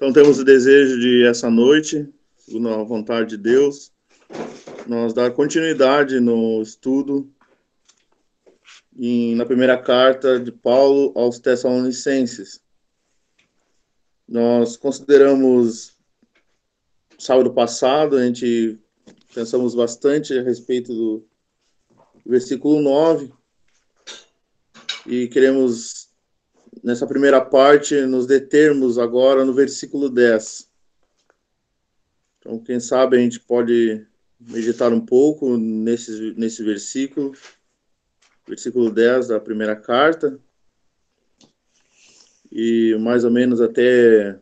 Então temos o desejo de essa noite, segundo a vontade de Deus, nós dar continuidade no estudo em, na primeira carta de Paulo aos Tessalonicenses. Nós consideramos sábado passado, a gente pensamos bastante a respeito do versículo 9 e queremos nessa primeira parte, nos determos agora no versículo 10. Então, quem sabe a gente pode meditar um pouco nesse, nesse versículo, versículo 10 da primeira carta, e mais ou menos até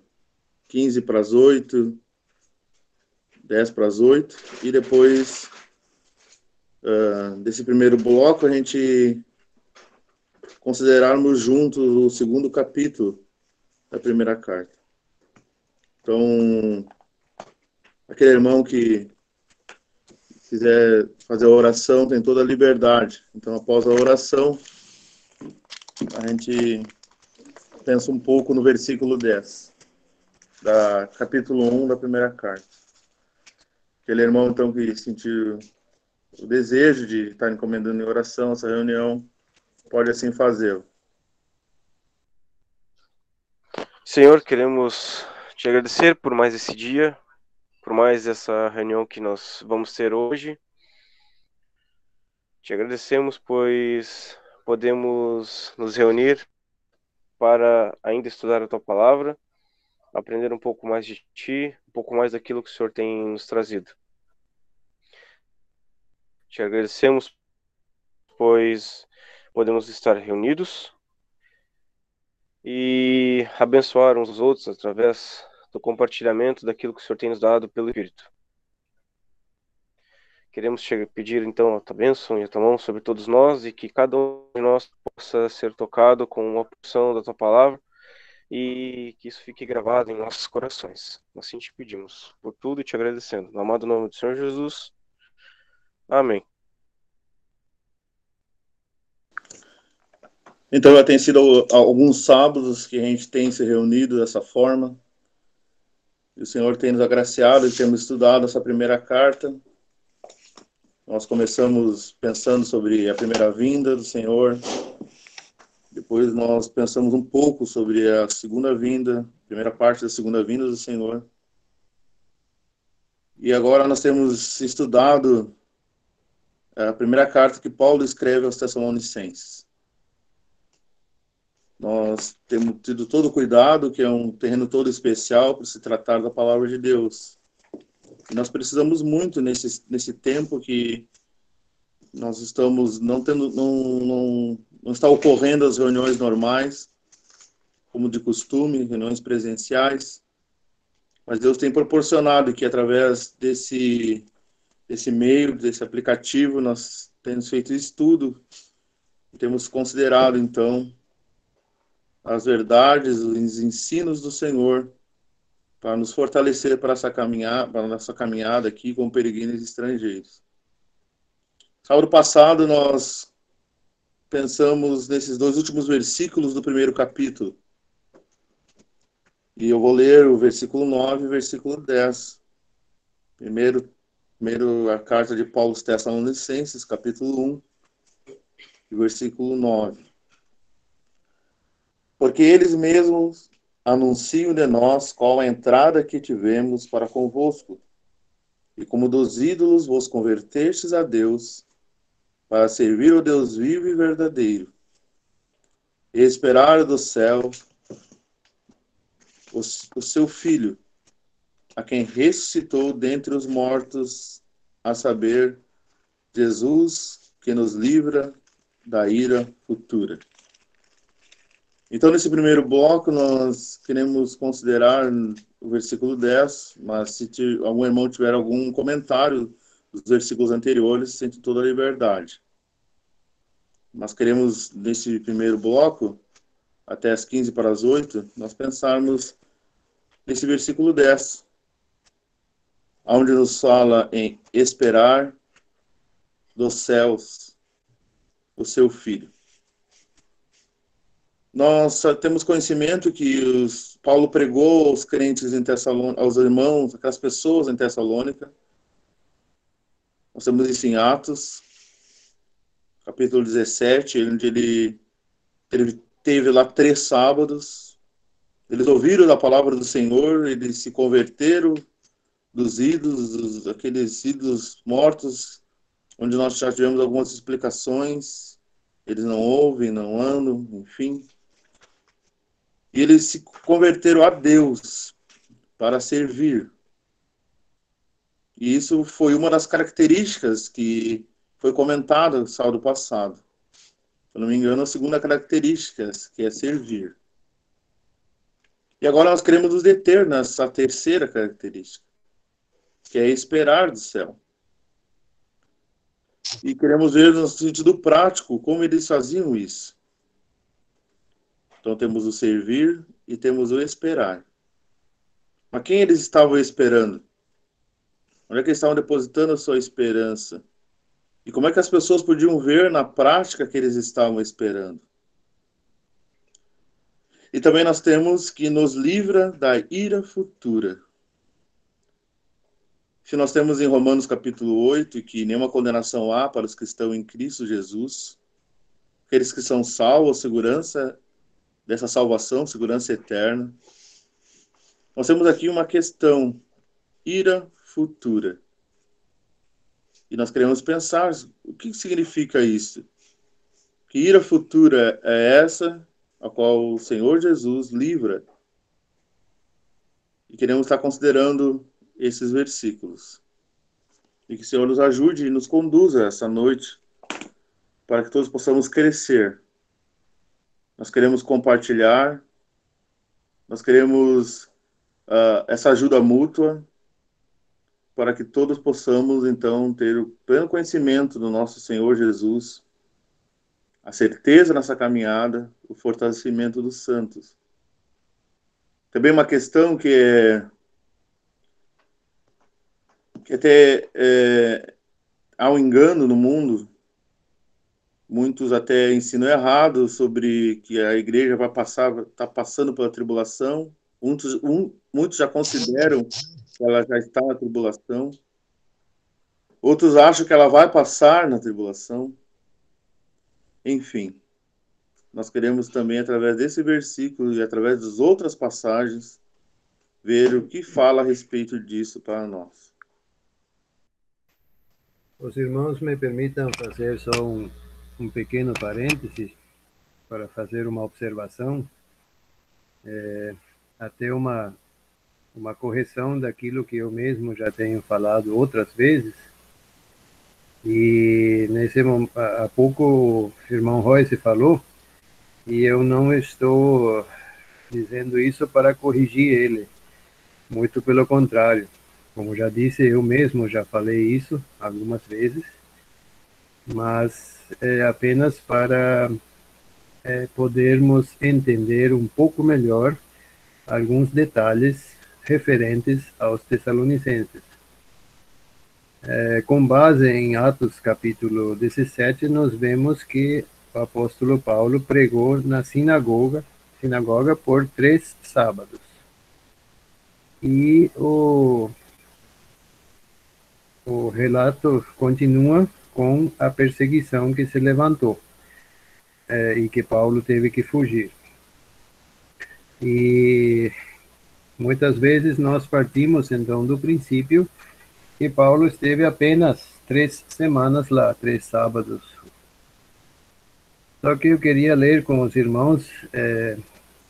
15 para as 8, 10 para as 8, e depois uh, desse primeiro bloco a gente considerarmos juntos o segundo capítulo da primeira carta. Então, aquele irmão que quiser fazer a oração tem toda a liberdade. Então, após a oração, a gente pensa um pouco no versículo 10, da capítulo 1 da primeira carta. Aquele irmão, então, que sentiu o desejo de estar encomendando em oração essa reunião, pode assim fazê-lo. Senhor, queremos te agradecer por mais esse dia, por mais essa reunião que nós vamos ter hoje. Te agradecemos, pois podemos nos reunir para ainda estudar a tua palavra, aprender um pouco mais de ti, um pouco mais daquilo que o Senhor tem nos trazido. Te agradecemos, pois podemos estar reunidos e abençoar uns aos outros através do compartilhamento daquilo que o Senhor tem nos dado pelo Espírito. Queremos pedir então a tua bênção e a tua mão sobre todos nós e que cada um de nós possa ser tocado com uma porção da tua palavra e que isso fique gravado em nossos corações. Assim te pedimos por tudo e te agradecendo. No amado nome do Senhor Jesus. Amém. Então já tem sido alguns sábados que a gente tem se reunido dessa forma. E o Senhor tem nos agraciado e temos estudado essa primeira carta. Nós começamos pensando sobre a primeira vinda do Senhor. Depois nós pensamos um pouco sobre a segunda vinda, primeira parte da segunda vinda do Senhor. E agora nós temos estudado a primeira carta que Paulo escreve aos Tessalonicenses. Nós temos tido todo cuidado, que é um terreno todo especial para se tratar da palavra de Deus. E nós precisamos muito nesse, nesse tempo que nós estamos não tendo, não, não, não está ocorrendo as reuniões normais, como de costume, reuniões presenciais, mas Deus tem proporcionado que através desse desse meio, desse aplicativo, nós temos feito estudo, temos considerado então as verdades, os ensinos do Senhor, para nos fortalecer para essa caminhada, para nossa caminhada aqui como peregrinos estrangeiros. Sábado passado nós pensamos nesses dois últimos versículos do primeiro capítulo. E eu vou ler o versículo 9 e versículo 10. Primeiro, primeiro a carta de Paulo aos Tessalonicenses, capítulo 1, e versículo 9 porque eles mesmos anunciam de nós qual a entrada que tivemos para convosco, e como dos ídolos vos convertestes a Deus, para servir o Deus vivo e verdadeiro, e esperar do céu o, o seu Filho, a quem ressuscitou dentre os mortos, a saber, Jesus, que nos livra da ira futura. Então, nesse primeiro bloco, nós queremos considerar o versículo 10, mas se algum irmão tiver algum comentário dos versículos anteriores, sente toda a liberdade. Nós queremos, nesse primeiro bloco, até as 15 para as 8, nós pensarmos nesse versículo 10, onde nos fala em esperar dos céus o seu filho. Nós temos conhecimento que os, Paulo pregou aos crentes em Tessalônica, aos irmãos, aquelas pessoas em Tessalônica. Nós temos isso em Atos, capítulo 17, onde ele, ele teve lá três sábados. Eles ouviram da palavra do Senhor, eles se converteram dos ídolos, dos, aqueles ídolos mortos, onde nós já tivemos algumas explicações. Eles não ouvem, não andam, enfim. E eles se converteram a Deus para servir. E isso foi uma das características que foi comentada no sábado passado. Se não me engano, a segunda característica, que é servir. E agora nós queremos nos deter nessa terceira característica, que é esperar do céu. E queremos ver no sentido prático como eles faziam isso. Então temos o servir e temos o esperar. Mas quem eles estavam esperando? Onde é que eles estavam depositando a sua esperança? E como é que as pessoas podiam ver na prática que eles estavam esperando? E também nós temos que nos livra da ira futura. Se nós temos em Romanos capítulo 8 que nenhuma condenação há para os que estão em Cristo Jesus, aqueles que são salvos, segurança dessa salvação, segurança eterna. Nós temos aqui uma questão, ira futura. E nós queremos pensar o que significa isso. Que ira futura é essa a qual o Senhor Jesus livra? E queremos estar considerando esses versículos. E que o Senhor nos ajude e nos conduza essa noite para que todos possamos crescer nós queremos compartilhar, nós queremos uh, essa ajuda mútua para que todos possamos, então, ter o pleno conhecimento do nosso Senhor Jesus, a certeza nessa caminhada, o fortalecimento dos santos. Também uma questão que é que até é, há um engano no mundo Muitos até ensinam errado sobre que a igreja vai passar, está passando pela tribulação. Muitos, um, muitos já consideram que ela já está na tribulação. Outros acham que ela vai passar na tribulação. Enfim, nós queremos também, através desse versículo e através das outras passagens, ver o que fala a respeito disso para nós. Os irmãos me permitam fazer só um, um pequeno parêntese para fazer uma observação, é, até uma, uma correção daquilo que eu mesmo já tenho falado outras vezes. E nesse há pouco o irmão Royce falou, e eu não estou dizendo isso para corrigir ele, muito pelo contrário. Como já disse, eu mesmo já falei isso algumas vezes, mas é, apenas para é, podermos entender um pouco melhor alguns detalhes referentes aos Tessalonicenses. É, com base em Atos capítulo 17, nós vemos que o apóstolo Paulo pregou na sinagoga, sinagoga por três sábados. E o, o relato continua com a perseguição que se levantou é, e que Paulo teve que fugir. E muitas vezes nós partimos então do princípio que Paulo esteve apenas três semanas lá, três sábados. Só que eu queria ler com os irmãos é,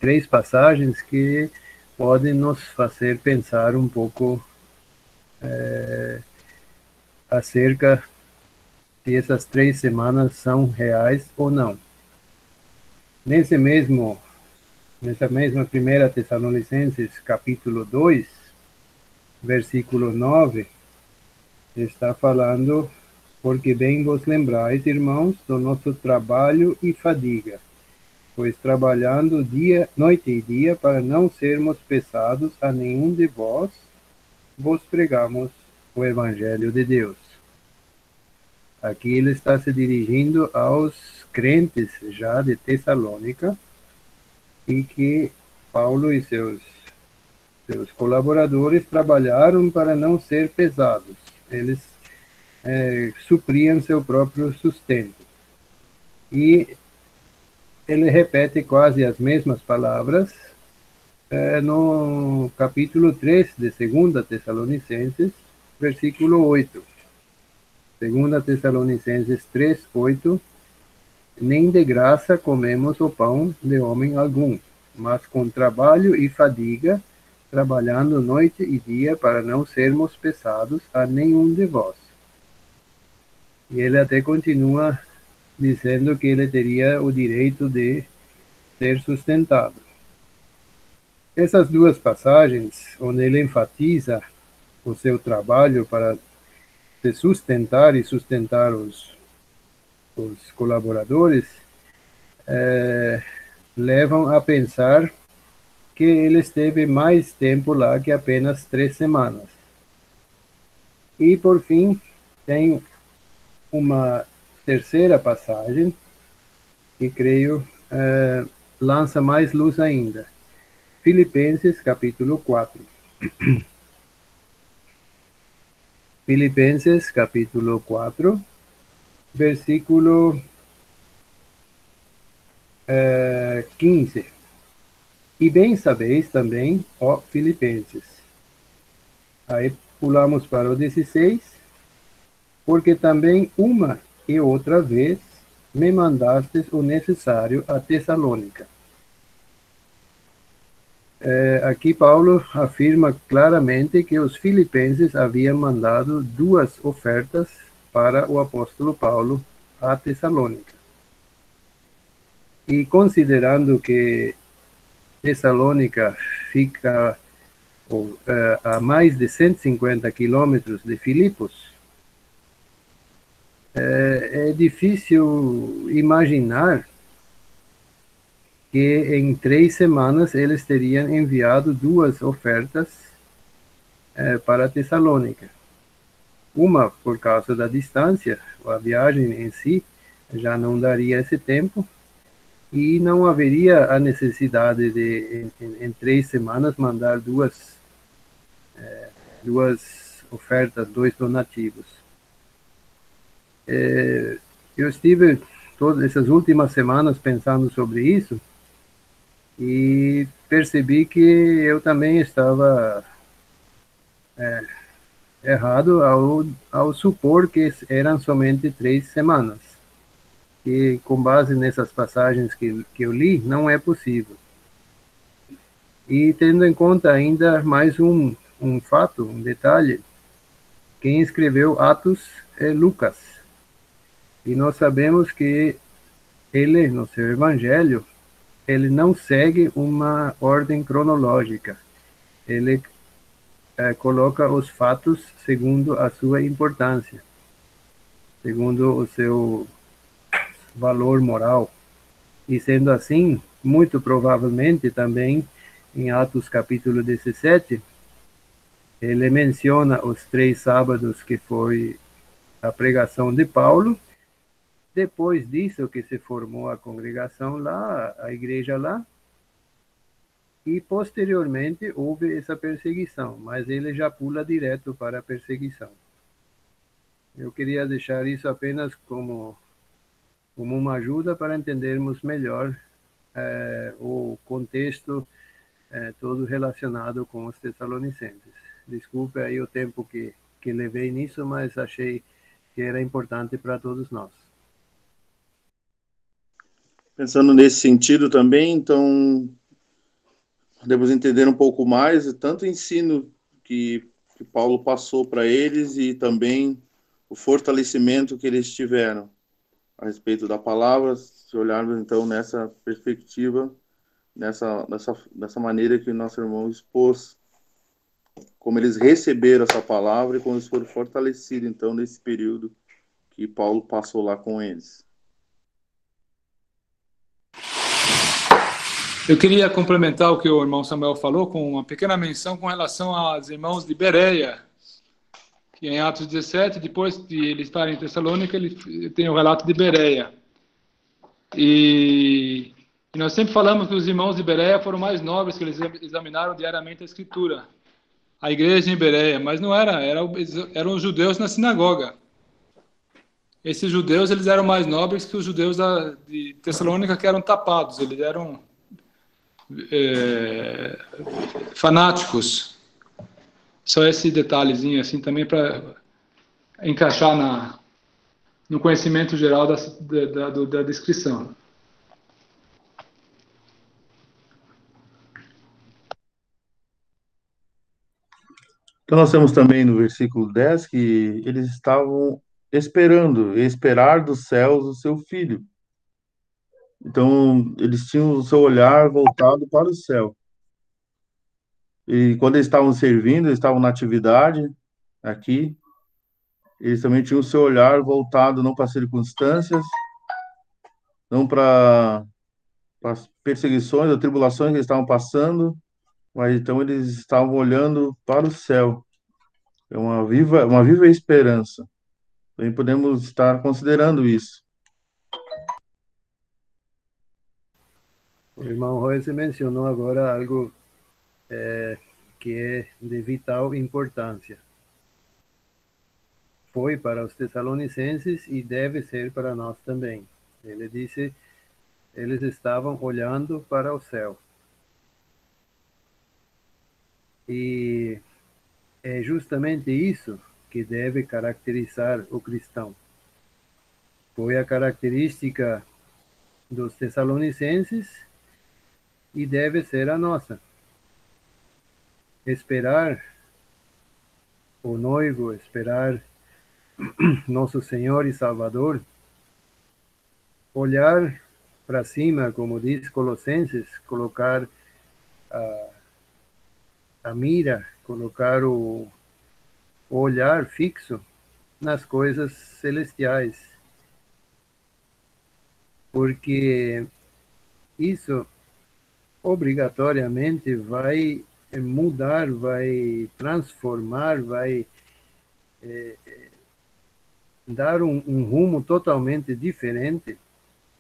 três passagens que podem nos fazer pensar um pouco é, acerca se essas três semanas são reais ou não. Nesse mesmo, nessa mesma primeira Tessalonicenses, capítulo 2, versículo 9, está falando, porque bem vos lembrais, irmãos, do nosso trabalho e fadiga, pois trabalhando dia, noite e dia, para não sermos pesados a nenhum de vós, vos pregamos o Evangelho de Deus Aqui ele está se dirigindo aos crentes já de Tessalônica e que Paulo e seus, seus colaboradores trabalharam para não ser pesados. Eles é, supriam seu próprio sustento. E ele repete quase as mesmas palavras é, no capítulo 3 de 2 Tessalonicenses, versículo 8. 2 Tessalonicenses 3, 8. Nem de graça comemos o pão de homem algum, mas com trabalho e fadiga, trabalhando noite e dia para não sermos pesados a nenhum de vós. E ele até continua dizendo que ele teria o direito de ser sustentado. Essas duas passagens, onde ele enfatiza o seu trabalho para se sustentar e sustentar os, os colaboradores, é, levam a pensar que ele esteve mais tempo lá que apenas três semanas. E, por fim, tem uma terceira passagem que creio é, lança mais luz ainda. Filipenses capítulo 4. Filipenses capítulo 4, versículo é, 15. E bem sabeis também, ó Filipenses. Aí pulamos para o 16 porque também uma e outra vez me mandastes o necessário a Tessalônica. É, aqui Paulo afirma claramente que os filipenses haviam mandado duas ofertas para o apóstolo Paulo a Tessalônica. E considerando que Tessalônica fica ou, é, a mais de 150 quilômetros de Filipos, é, é difícil imaginar que em três semanas eles teriam enviado duas ofertas é, para Tessalônica. Uma por causa da distância, a viagem em si já não daria esse tempo, e não haveria a necessidade de, em, em três semanas, mandar duas, é, duas ofertas, dois donativos. É, eu estive todas essas últimas semanas pensando sobre isso e percebi que eu também estava é, errado ao, ao supor que eram somente três semanas. E com base nessas passagens que, que eu li, não é possível. E tendo em conta ainda mais um, um fato, um detalhe, quem escreveu Atos é Lucas. E nós sabemos que ele, no seu evangelho, ele não segue uma ordem cronológica. Ele é, coloca os fatos segundo a sua importância, segundo o seu valor moral. E sendo assim, muito provavelmente também em Atos capítulo 17, ele menciona os três sábados que foi a pregação de Paulo depois disso que se formou a congregação lá, a igreja lá, e posteriormente houve essa perseguição, mas ele já pula direto para a perseguição. Eu queria deixar isso apenas como, como uma ajuda para entendermos melhor é, o contexto é, todo relacionado com os Tessalonicenses. Desculpe aí o tempo que, que levei nisso, mas achei que era importante para todos nós. Pensando nesse sentido também, então, podemos entender um pouco mais tanto o ensino que, que Paulo passou para eles e também o fortalecimento que eles tiveram a respeito da palavra, se olharmos então nessa perspectiva, nessa, nessa, nessa maneira que o nosso irmão expôs, como eles receberam essa palavra e como eles foram fortalecidos então nesse período que Paulo passou lá com eles. Eu queria complementar o que o irmão Samuel falou com uma pequena menção com relação aos irmãos de Bereia, que em Atos 17, depois de ele estar em Tessalônica, ele tem o relato de Bereia. E E nós sempre falamos que os irmãos de Bereia foram mais nobres, que eles examinaram diariamente a Escritura. A igreja em Bereia, mas não era, era eram os judeus na sinagoga. Esses judeus, eles eram mais nobres que os judeus da, de Tessalônica, que eram tapados, eles eram é, fanáticos. Só esse detalhezinho assim também para encaixar na, no conhecimento geral da, da, da, da descrição. Então, nós temos também no versículo 10 que eles estavam esperando, esperar dos céus o seu filho. Então, eles tinham o seu olhar voltado para o céu. E quando eles estavam servindo, eles estavam na atividade aqui, eles também tinham o seu olhar voltado não para as circunstâncias, não para as perseguições ou tribulações que eles estavam passando, mas então eles estavam olhando para o céu. É uma viva, uma viva esperança. Também podemos estar considerando isso. O irmão Royce mencionou agora algo é, que é de vital importância. Foi para os Tessalonicenses e deve ser para nós também. Ele disse: eles estavam olhando para o céu. E é justamente isso que deve caracterizar o cristão. Foi a característica dos Tessalonicenses e deve ser a nossa. Esperar o noivo, esperar nosso Senhor e Salvador, olhar para cima, como diz Colossenses, colocar a, a mira, colocar o, olhar fixo nas coisas celestiais. Porque isso obrigatoriamente vai mudar, vai transformar, vai é, dar um, um rumo totalmente diferente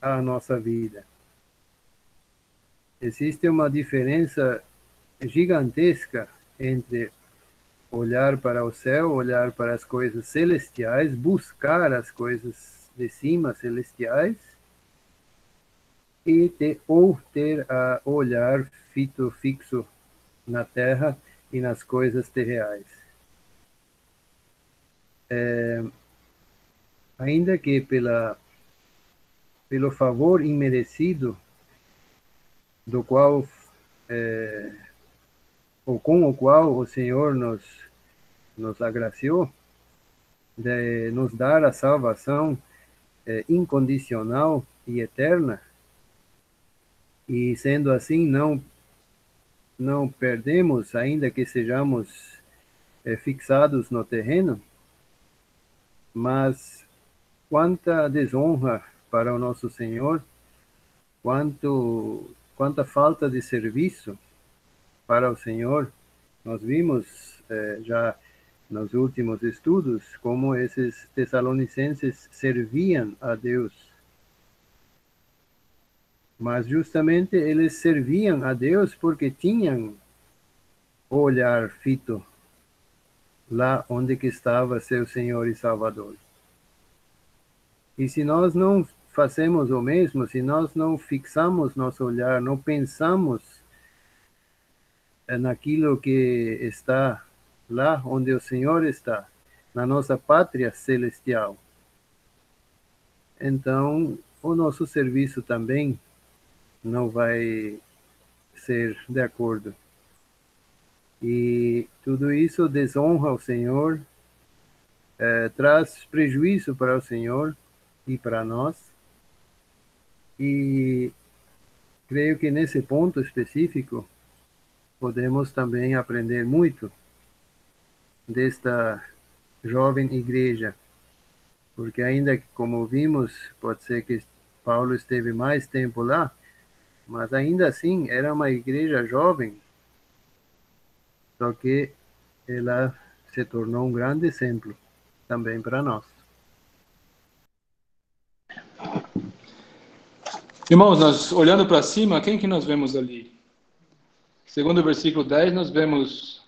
à nossa vida. Existe uma diferença gigantesca entre olhar para o céu, olhar para as coisas celestiais, buscar as coisas de cima celestiais e ou ter a olhar fito fixo na terra e nas coisas terreais. É, ainda que pela pelo favor imerecido do qual é, ou com o qual o Senhor nos nos agraciou de nos dar a salvação é, incondicional e eterna e sendo assim não não perdemos ainda que sejamos é, fixados no terreno. Mas quanta desonra para o nosso Senhor quanto quanta falta de serviço para o Senhor. Nós vimos é, já nos últimos estudos como esses tessalonicenses serviam a Deus mas justamente eles serviam a Deus porque tinham o olhar fito lá onde que estava seu Senhor e Salvador. E se nós não fazemos o mesmo, se nós não fixamos nosso olhar, não pensamos naquilo que está lá onde o Senhor está, na nossa pátria celestial, então o nosso serviço também não vai ser de acordo. E tudo isso desonra o Senhor, é, traz prejuízo para o Senhor e para nós. E creio que nesse ponto específico podemos também aprender muito desta jovem igreja, porque ainda que, como vimos, pode ser que Paulo esteve mais tempo lá, mas ainda assim era uma igreja jovem, só que ela se tornou um grande exemplo também para nós. Irmãos, nós olhando para cima, quem que nós vemos ali? Segundo o versículo 10, nós vemos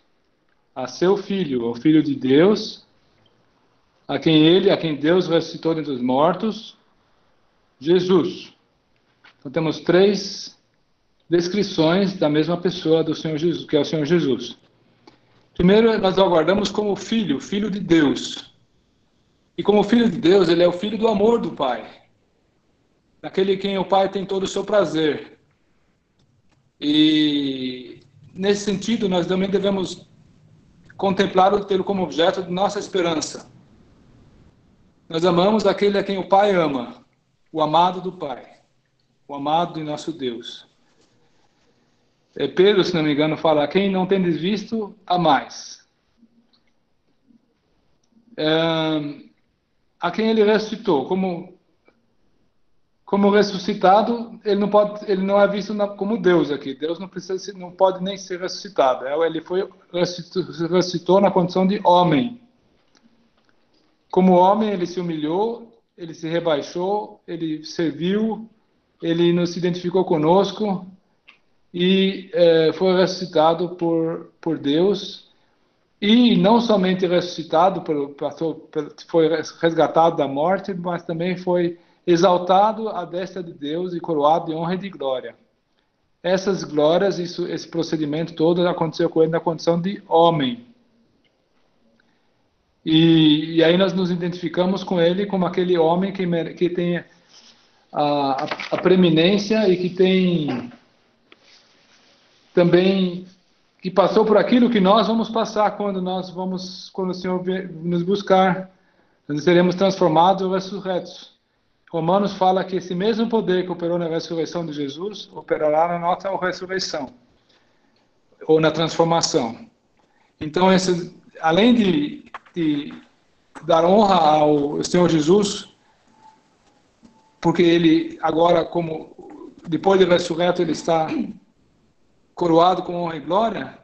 a seu filho, o filho de Deus, a quem ele, a quem Deus ressuscitou dentre os mortos, Jesus. Então temos três descrições da mesma pessoa do Senhor Jesus, que é o Senhor Jesus. Primeiro, nós aguardamos como filho, filho de Deus. E como filho de Deus, ele é o filho do amor do Pai. Daquele quem o Pai tem todo o seu prazer. E nesse sentido, nós também devemos contemplar o tê-lo como objeto de nossa esperança. Nós amamos aquele a quem o Pai ama, o amado do Pai, o amado de nosso Deus. É Pedro, se não me engano, fala: quem não tem visto, a mais. É, a quem ele ressuscitou, como como ressuscitado, ele não pode, ele não é visto como Deus aqui. Deus não precisa, não pode nem ser ressuscitado. É, ele foi ressuscitou na condição de homem. Como homem, ele se humilhou, ele se rebaixou, ele serviu, ele nos identificou conosco e é, foi ressuscitado por por Deus. E não somente ressuscitado, foi resgatado da morte, mas também foi exaltado à destra de Deus e coroado de honra e de glória. Essas glórias, isso, esse procedimento todo aconteceu com ele na condição de homem. E, e aí nós nos identificamos com ele como aquele homem que, que tem a, a, preeminência e que tem também que passou por aquilo que nós vamos passar quando nós vamos, quando o Senhor nos buscar. Nós seremos transformados ou ressurretos. Romanos fala que esse mesmo poder que operou na ressurreição de Jesus operará na nossa ressurreição ou na transformação. Então, esse, além de, de dar honra ao Senhor Jesus, porque ele agora, como depois de ressurreto, ele está coroado com honra e glória,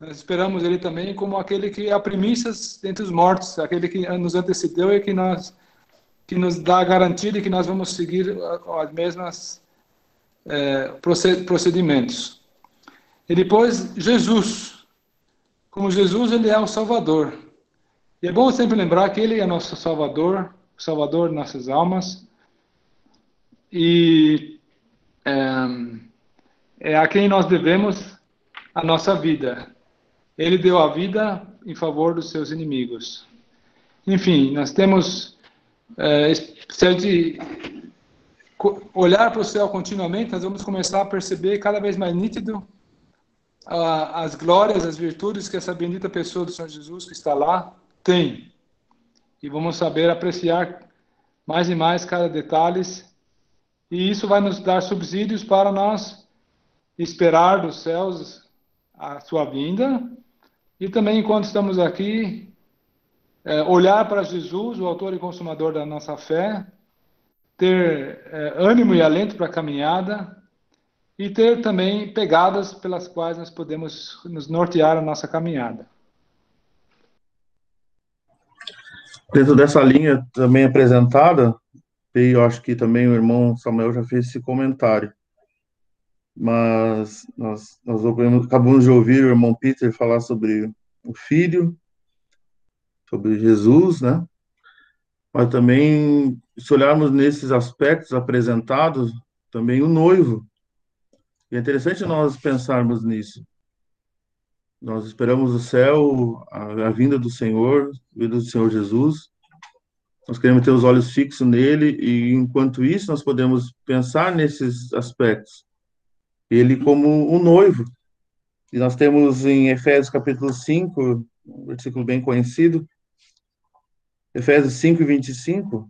nós esperamos ele também como aquele que é a primícias entre os mortos, aquele que nos antecedeu e que nós que nos dá a garantia de que nós vamos seguir as mesmas é, procedimentos. E depois, Jesus. Como Jesus, ele é o Salvador. E é bom sempre lembrar que ele é nosso Salvador, Salvador de nossas almas. E é, é a quem nós devemos a nossa vida. Ele deu a vida em favor dos seus inimigos. Enfim, nós temos é, gente olhar para o céu continuamente, nós vamos começar a perceber cada vez mais nítido as glórias, as virtudes que essa bendita pessoa do Senhor Jesus que está lá tem. E vamos saber apreciar mais e mais cada detalhe. E isso vai nos dar subsídios para nós esperar dos céus a sua vinda. E também, enquanto estamos aqui, é, olhar para Jesus, o autor e consumador da nossa fé, ter é, ânimo e alento para a caminhada e ter também pegadas pelas quais nós podemos nos nortear a nossa caminhada. Dentro dessa linha também apresentada, e eu acho que também o irmão Samuel já fez esse comentário, mas nós, nós acabamos de ouvir o irmão Peter falar sobre o filho, sobre Jesus, né? Mas também, se olharmos nesses aspectos apresentados, também o noivo. E é interessante nós pensarmos nisso. Nós esperamos o céu, a, a vinda do Senhor, a vinda do Senhor Jesus. Nós queremos ter os olhos fixos nele e, enquanto isso, nós podemos pensar nesses aspectos. Ele como um noivo. E nós temos em Efésios capítulo 5, um versículo bem conhecido, Efésios 5, 25.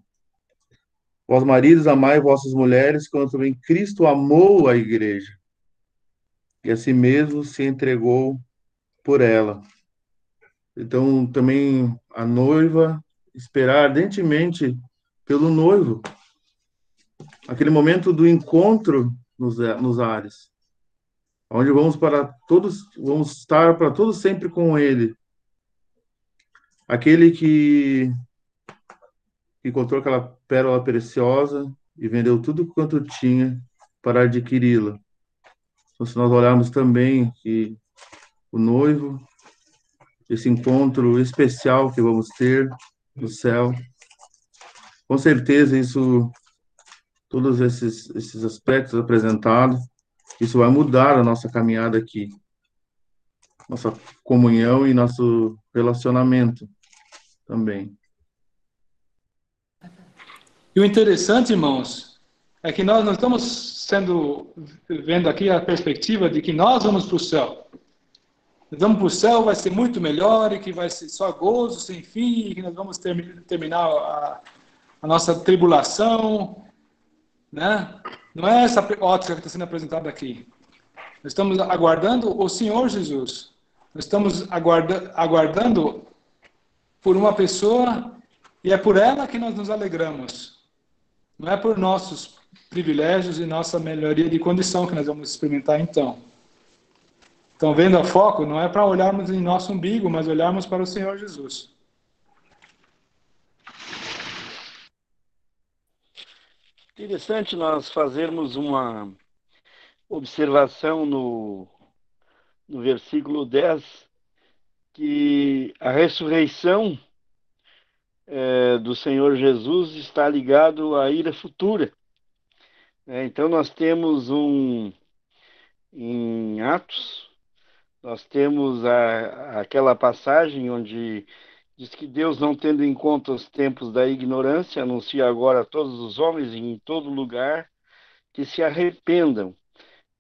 Vós maridos, amai vossas mulheres, quando também Cristo amou a igreja, e a si mesmo se entregou por ela. Então, também a noiva esperar ardentemente pelo noivo. Aquele momento do encontro nos, nos ares, onde vamos para todos, vamos estar para todos sempre com ele. Aquele que encontrou aquela pérola preciosa, e vendeu tudo quanto tinha para adquiri-la. Então, se nós olharmos também que o noivo, esse encontro especial que vamos ter no céu, com certeza isso, todos esses, esses aspectos apresentados, isso vai mudar a nossa caminhada aqui, nossa comunhão e nosso relacionamento também. E o interessante, irmãos, é que nós não estamos sendo vendo aqui a perspectiva de que nós vamos para o céu. Vamos para o céu, vai ser muito melhor e que vai ser só gozo sem fim, e que nós vamos ter, terminar a, a nossa tribulação, né? Não é essa ótica que está sendo apresentada aqui. Nós estamos aguardando o Senhor Jesus. Nós estamos aguarda, aguardando por uma pessoa e é por ela que nós nos alegramos. Não é por nossos privilégios e nossa melhoria de condição que nós vamos experimentar então. Então, vendo a foco, não é para olharmos em nosso umbigo, mas olharmos para o Senhor Jesus. Interessante nós fazermos uma observação no, no versículo 10, que a ressurreição é, do Senhor Jesus está ligado à ira futura. É, então nós temos um em Atos, nós temos a, aquela passagem onde diz que Deus, não tendo em conta os tempos da ignorância, anuncia agora a todos os homens em todo lugar que se arrependam,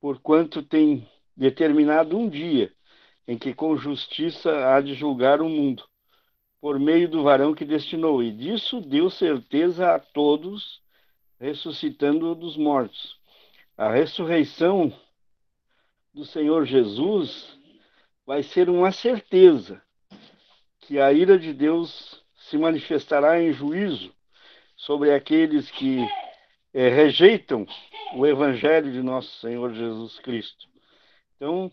porquanto tem determinado um dia em que com justiça há de julgar o mundo por meio do varão que destinou, e disso deu certeza a todos, ressuscitando dos mortos. A ressurreição do Senhor Jesus vai ser uma certeza que a ira de Deus se manifestará em juízo sobre aqueles que é, rejeitam o Evangelho de nosso Senhor Jesus Cristo. Então,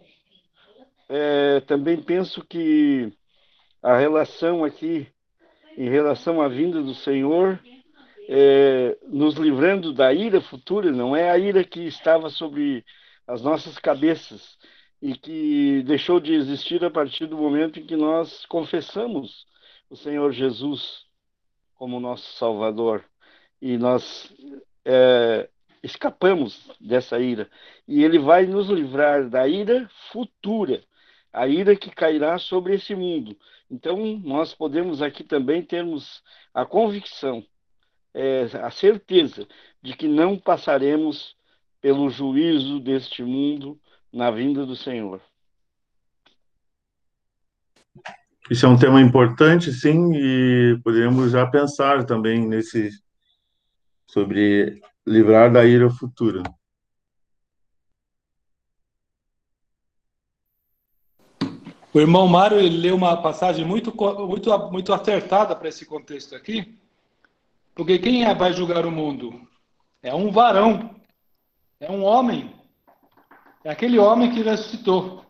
é, também penso que a relação aqui, em relação à vinda do Senhor, é, nos livrando da ira futura, não é a ira que estava sobre as nossas cabeças e que deixou de existir a partir do momento em que nós confessamos o Senhor Jesus como nosso Salvador e nós é, escapamos dessa ira e Ele vai nos livrar da ira futura a ira que cairá sobre esse mundo. Então, nós podemos aqui também termos a convicção, é, a certeza de que não passaremos pelo juízo deste mundo na vinda do Senhor. Isso é um tema importante, sim, e podemos já pensar também nesse sobre livrar da ira futura. O irmão Mário ele leu uma passagem muito, muito, muito acertada para esse contexto aqui, porque quem é, vai julgar o mundo? É um varão, é um homem, é aquele homem que ressuscitou.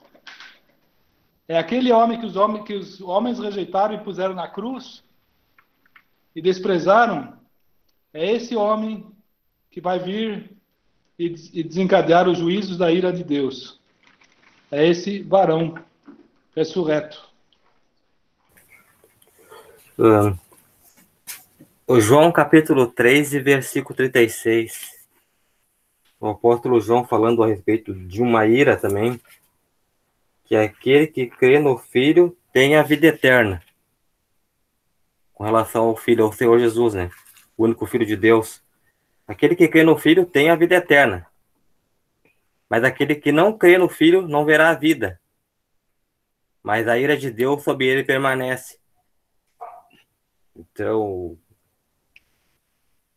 É aquele homem que os homens, que os homens rejeitaram e puseram na cruz e desprezaram. É esse homem que vai vir e desencadear os juízos da ira de Deus. É esse varão ressurreto. João capítulo 3 e versículo 36. O apóstolo João falando a respeito de uma ira também, que é aquele que crê no Filho tem a vida eterna. Com relação ao Filho, ao Senhor Jesus, né? O único Filho de Deus. Aquele que crê no Filho tem a vida eterna. Mas aquele que não crê no Filho não verá a vida, mas a ira de Deus sobre ele permanece. Então,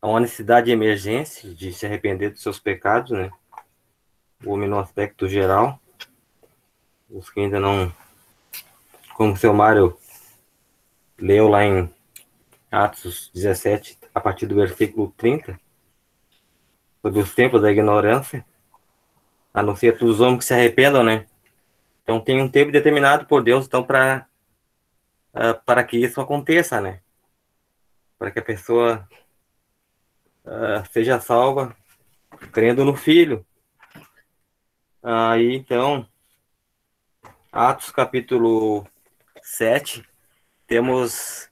há uma necessidade de emergência de se arrepender dos seus pecados, né? O homem no aspecto geral. Os que ainda não. Como o seu Mário leu lá em Atos 17, a partir do versículo 30, sobre os tempos da ignorância, a não ser todos os homens que se arrependam, né? Então tem um tempo determinado por Deus então para uh, para que isso aconteça, né? Para que a pessoa uh, seja salva crendo no Filho. Aí, então, Atos capítulo 7, temos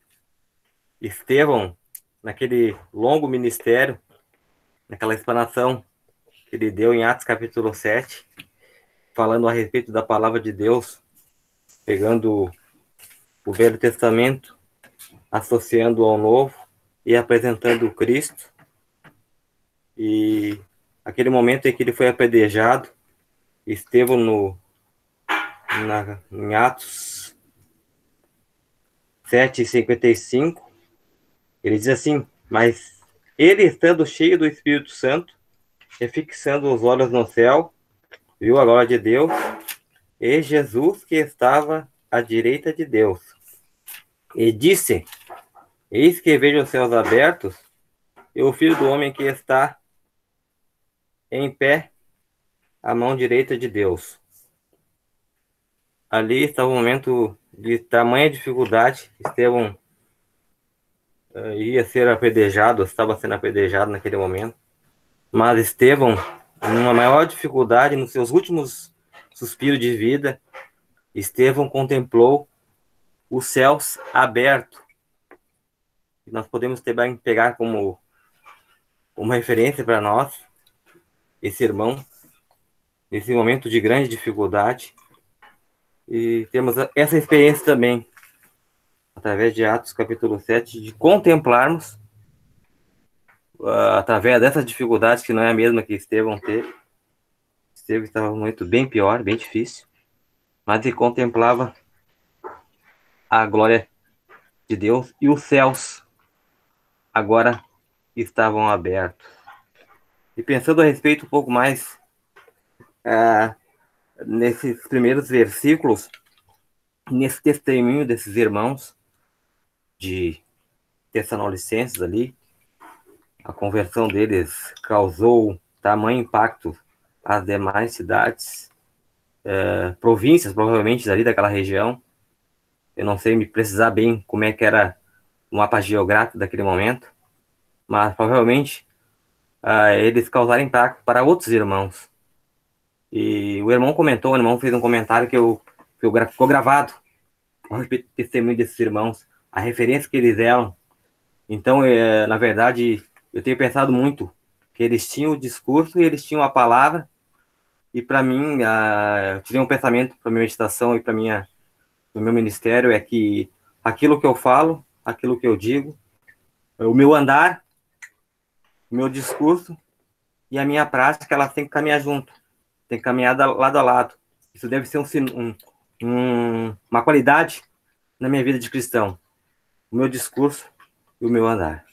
Estevão naquele longo ministério, naquela explanação que ele deu em Atos capítulo 7, falando a respeito da palavra de Deus, pegando o Velho Testamento, associando ao Novo e apresentando Cristo. E aquele momento em que ele foi apedrejado, Estevão no, na, em Atos 7,55, ele diz assim, mas ele estando cheio do Espírito Santo, e fixando os olhos no céu, viu a glória de Deus e Jesus que estava à direita de Deus. E disse: Eis que vejo os céus abertos e o filho do homem que está em pé à mão direita de Deus. Ali estava um momento de tamanha dificuldade. Estevão uh, ia ser apedrejado, estava sendo apedrejado naquele momento. Mas Estevão, numa maior dificuldade, nos seus últimos suspiros de vida, Estevão contemplou os céus abertos. Nós podemos pegar como uma referência para nós, esse irmão, nesse momento de grande dificuldade. E temos essa experiência também, através de Atos capítulo 7, de contemplarmos, uh, através dessas dificuldades, que não é a mesma que Estevão teve. Estevão estava momento bem pior, bem difícil, mas ele contemplava a glória de Deus e os céus agora estavam abertos. E pensando a respeito um pouco mais uh, nesses primeiros versículos, nesse testemunho desses irmãos de Tessalonicenses ali, a conversão deles causou tamanho impacto às demais cidades, uh, províncias, provavelmente, ali daquela região. Eu não sei me precisar bem como é que era o mapa geográfico daquele momento, mas provavelmente eles causaram impacto para outros irmãos. E o irmão comentou, o irmão fez um comentário que, eu, que eu, ficou gravado a respeito do testemunho desses irmãos, a referência que eles eram. Então, é, na verdade, eu tenho pensado muito que eles tinham o discurso e eles tinham a palavra. E para mim, uh, eu tirei um pensamento para minha meditação e para minha o meu ministério é que aquilo que eu falo, aquilo que eu digo, o meu andar, meu discurso e a minha prática, elas têm que caminhar junto tem que caminhar lado a lado. Isso deve ser um, um, um, uma qualidade na minha vida de cristão. O meu discurso e o meu andar.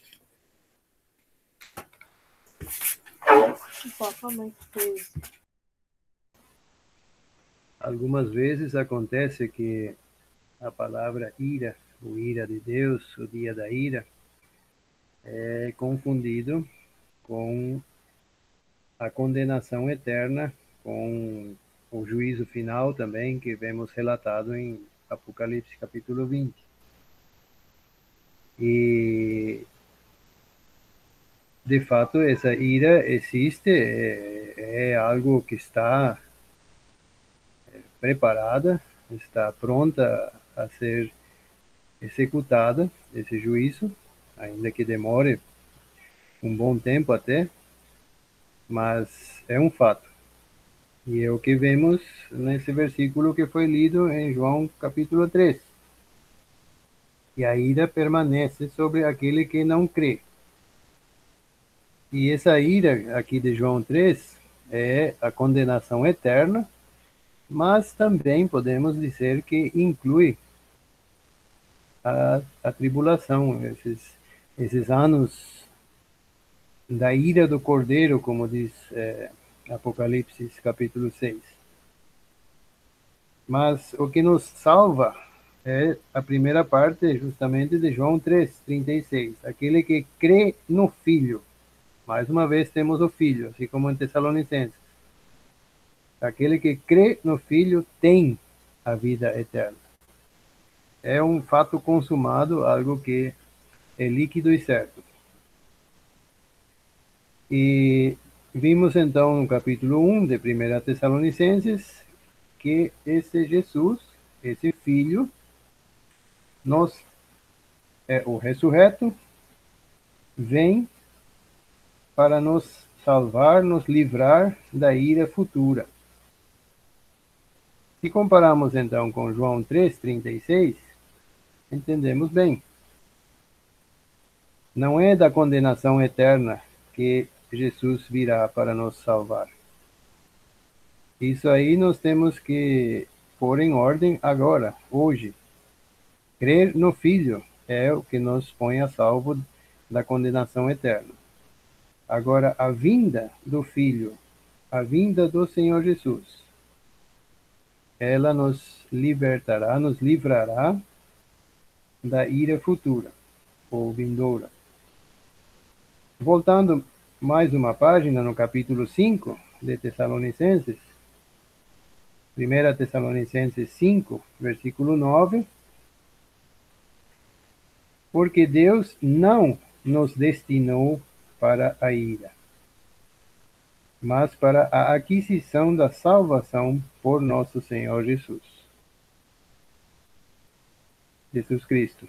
Algumas vezes acontece que a palavra ira, o ira de Deus, o dia da ira, é confundido com a condenação eterna com o juízo final também, que vemos relatado em Apocalipse capítulo 20. E, de fato, essa ira existe, é, é algo que está é, preparada, está pronta a ser executada, esse juízo, ainda que demore um bom tempo até, mas é um fato. E é o que vemos nesse versículo que foi lido em João capítulo 3. E a ira permanece sobre aquele que não crê. E essa ira aqui de João 3 é a condenação eterna, mas também podemos dizer que inclui a, a tribulação, esses, esses anos da ira do cordeiro, como diz é, Apocalipse capítulo 6. Mas o que nos salva é a primeira parte justamente de João 3, 36. Aquele que crê no Filho. Mais uma vez temos o Filho, assim como em Tessalonicenses. Aquele que crê no Filho tem a vida eterna. É um fato consumado, algo que é líquido e certo. E vimos então no capítulo 1 de 1 Tessalonicenses que esse Jesus, esse Filho, nós é o ressurreto, vem para nos salvar, nos livrar da ira futura. Se comparamos então com João 3,36, entendemos bem. Não é da condenação eterna que Jesus virá para nos salvar. Isso aí nós temos que pôr em ordem agora, hoje. Crer no Filho é o que nos põe a salvo da condenação eterna. Agora, a vinda do Filho, a vinda do Senhor Jesus, ela nos libertará, nos livrará da ira futura ou vindoura. Voltando mais uma página no capítulo 5 de Tessalonicenses, 1 Tessalonicenses 5, versículo 9. Porque Deus não nos destinou para a ira, mas para a aquisição da salvação por nosso Senhor Jesus. Jesus Cristo.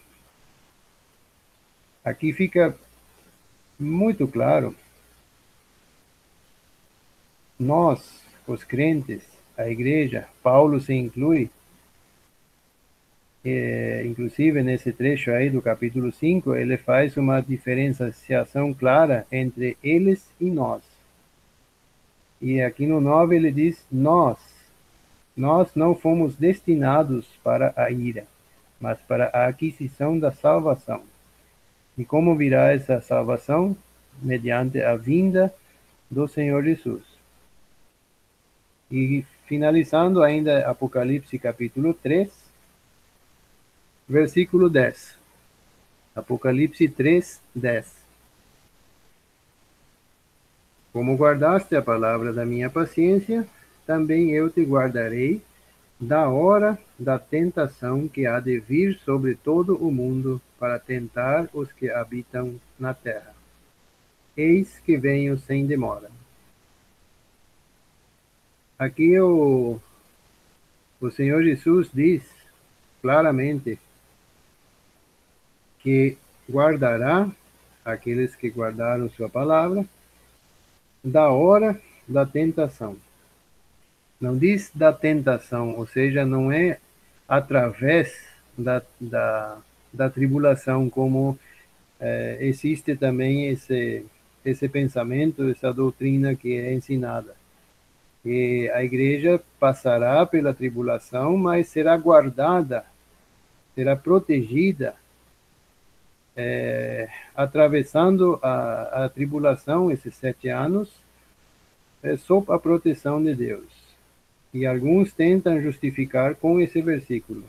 Aqui fica muito claro. Nós, os crentes, a igreja, Paulo se inclui, é, inclusive nesse trecho aí do capítulo 5, ele faz uma diferenciação clara entre eles e nós. E aqui no 9 ele diz: Nós, nós não fomos destinados para a ira, mas para a aquisição da salvação. E como virá essa salvação? Mediante a vinda do Senhor Jesus. E finalizando ainda Apocalipse capítulo 3, versículo 10. Apocalipse 3, 10. Como guardaste a palavra da minha paciência, também eu te guardarei da hora da tentação que há de vir sobre todo o mundo para tentar os que habitam na terra. Eis que venho sem demora. Aqui o, o Senhor Jesus diz claramente que guardará aqueles que guardaram sua palavra da hora da tentação. Não diz da tentação, ou seja, não é através da, da, da tribulação, como é, existe também esse, esse pensamento, essa doutrina que é ensinada e a igreja passará pela tribulação, mas será guardada, será protegida, é, atravessando a, a, tribulação, esses sete anos, é, sob a proteção de Deus. E alguns tentam justificar com esse versículo,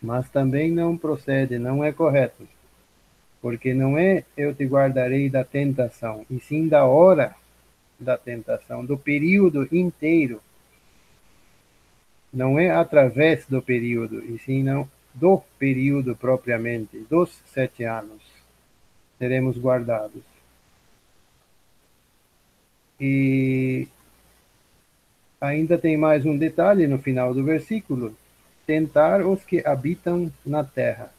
mas também não procede, não é correto. Porque não é eu te guardarei da tentação, e sim da hora da tentação, do período inteiro. Não é através do período, e sim não do período propriamente, dos sete anos, seremos guardados. E ainda tem mais um detalhe no final do versículo: tentar os que habitam na terra.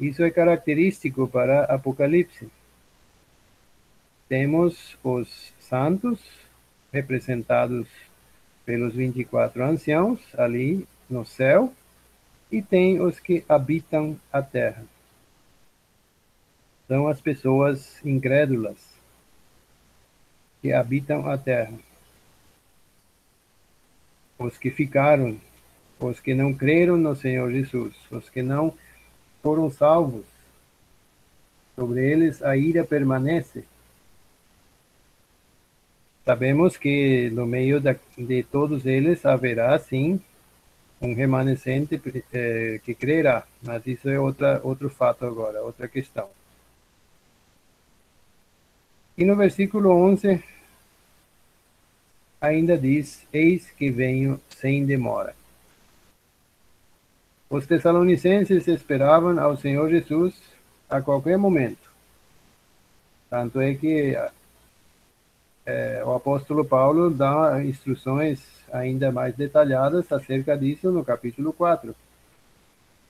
Isso é característico para Apocalipse. Temos os santos, representados pelos 24 anciãos ali no céu, e tem os que habitam a terra. São as pessoas incrédulas que habitam a terra. Os que ficaram, os que não creram no Senhor Jesus, os que não foram salvos. Sobre eles a ira permanece. Sabemos que no meio de todos eles haverá, sim, um remanescente eh, que crerá, mas isso é outra, outro fato agora, outra questão. E no versículo 11, ainda diz: Eis que venho sem demora. Os tessalonicenses esperavam ao Senhor Jesus a qualquer momento. Tanto é que é, o apóstolo Paulo dá instruções ainda mais detalhadas acerca disso no capítulo 4.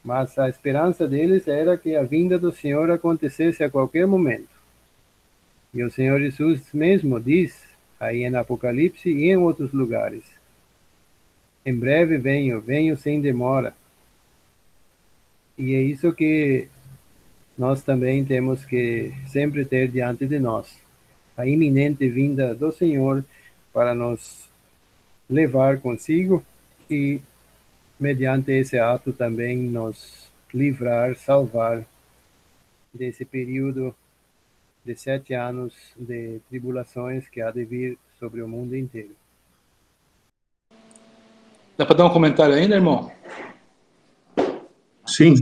Mas a esperança deles era que a vinda do Senhor acontecesse a qualquer momento. E o Senhor Jesus mesmo diz, aí em Apocalipse e em outros lugares: Em breve venho, venho sem demora. E é isso que nós também temos que sempre ter diante de nós a iminente vinda do Senhor para nos levar consigo e, mediante esse ato, também nos livrar, salvar desse período de sete anos de tribulações que há de vir sobre o mundo inteiro. Dá para dar um comentário ainda, irmão? Sim.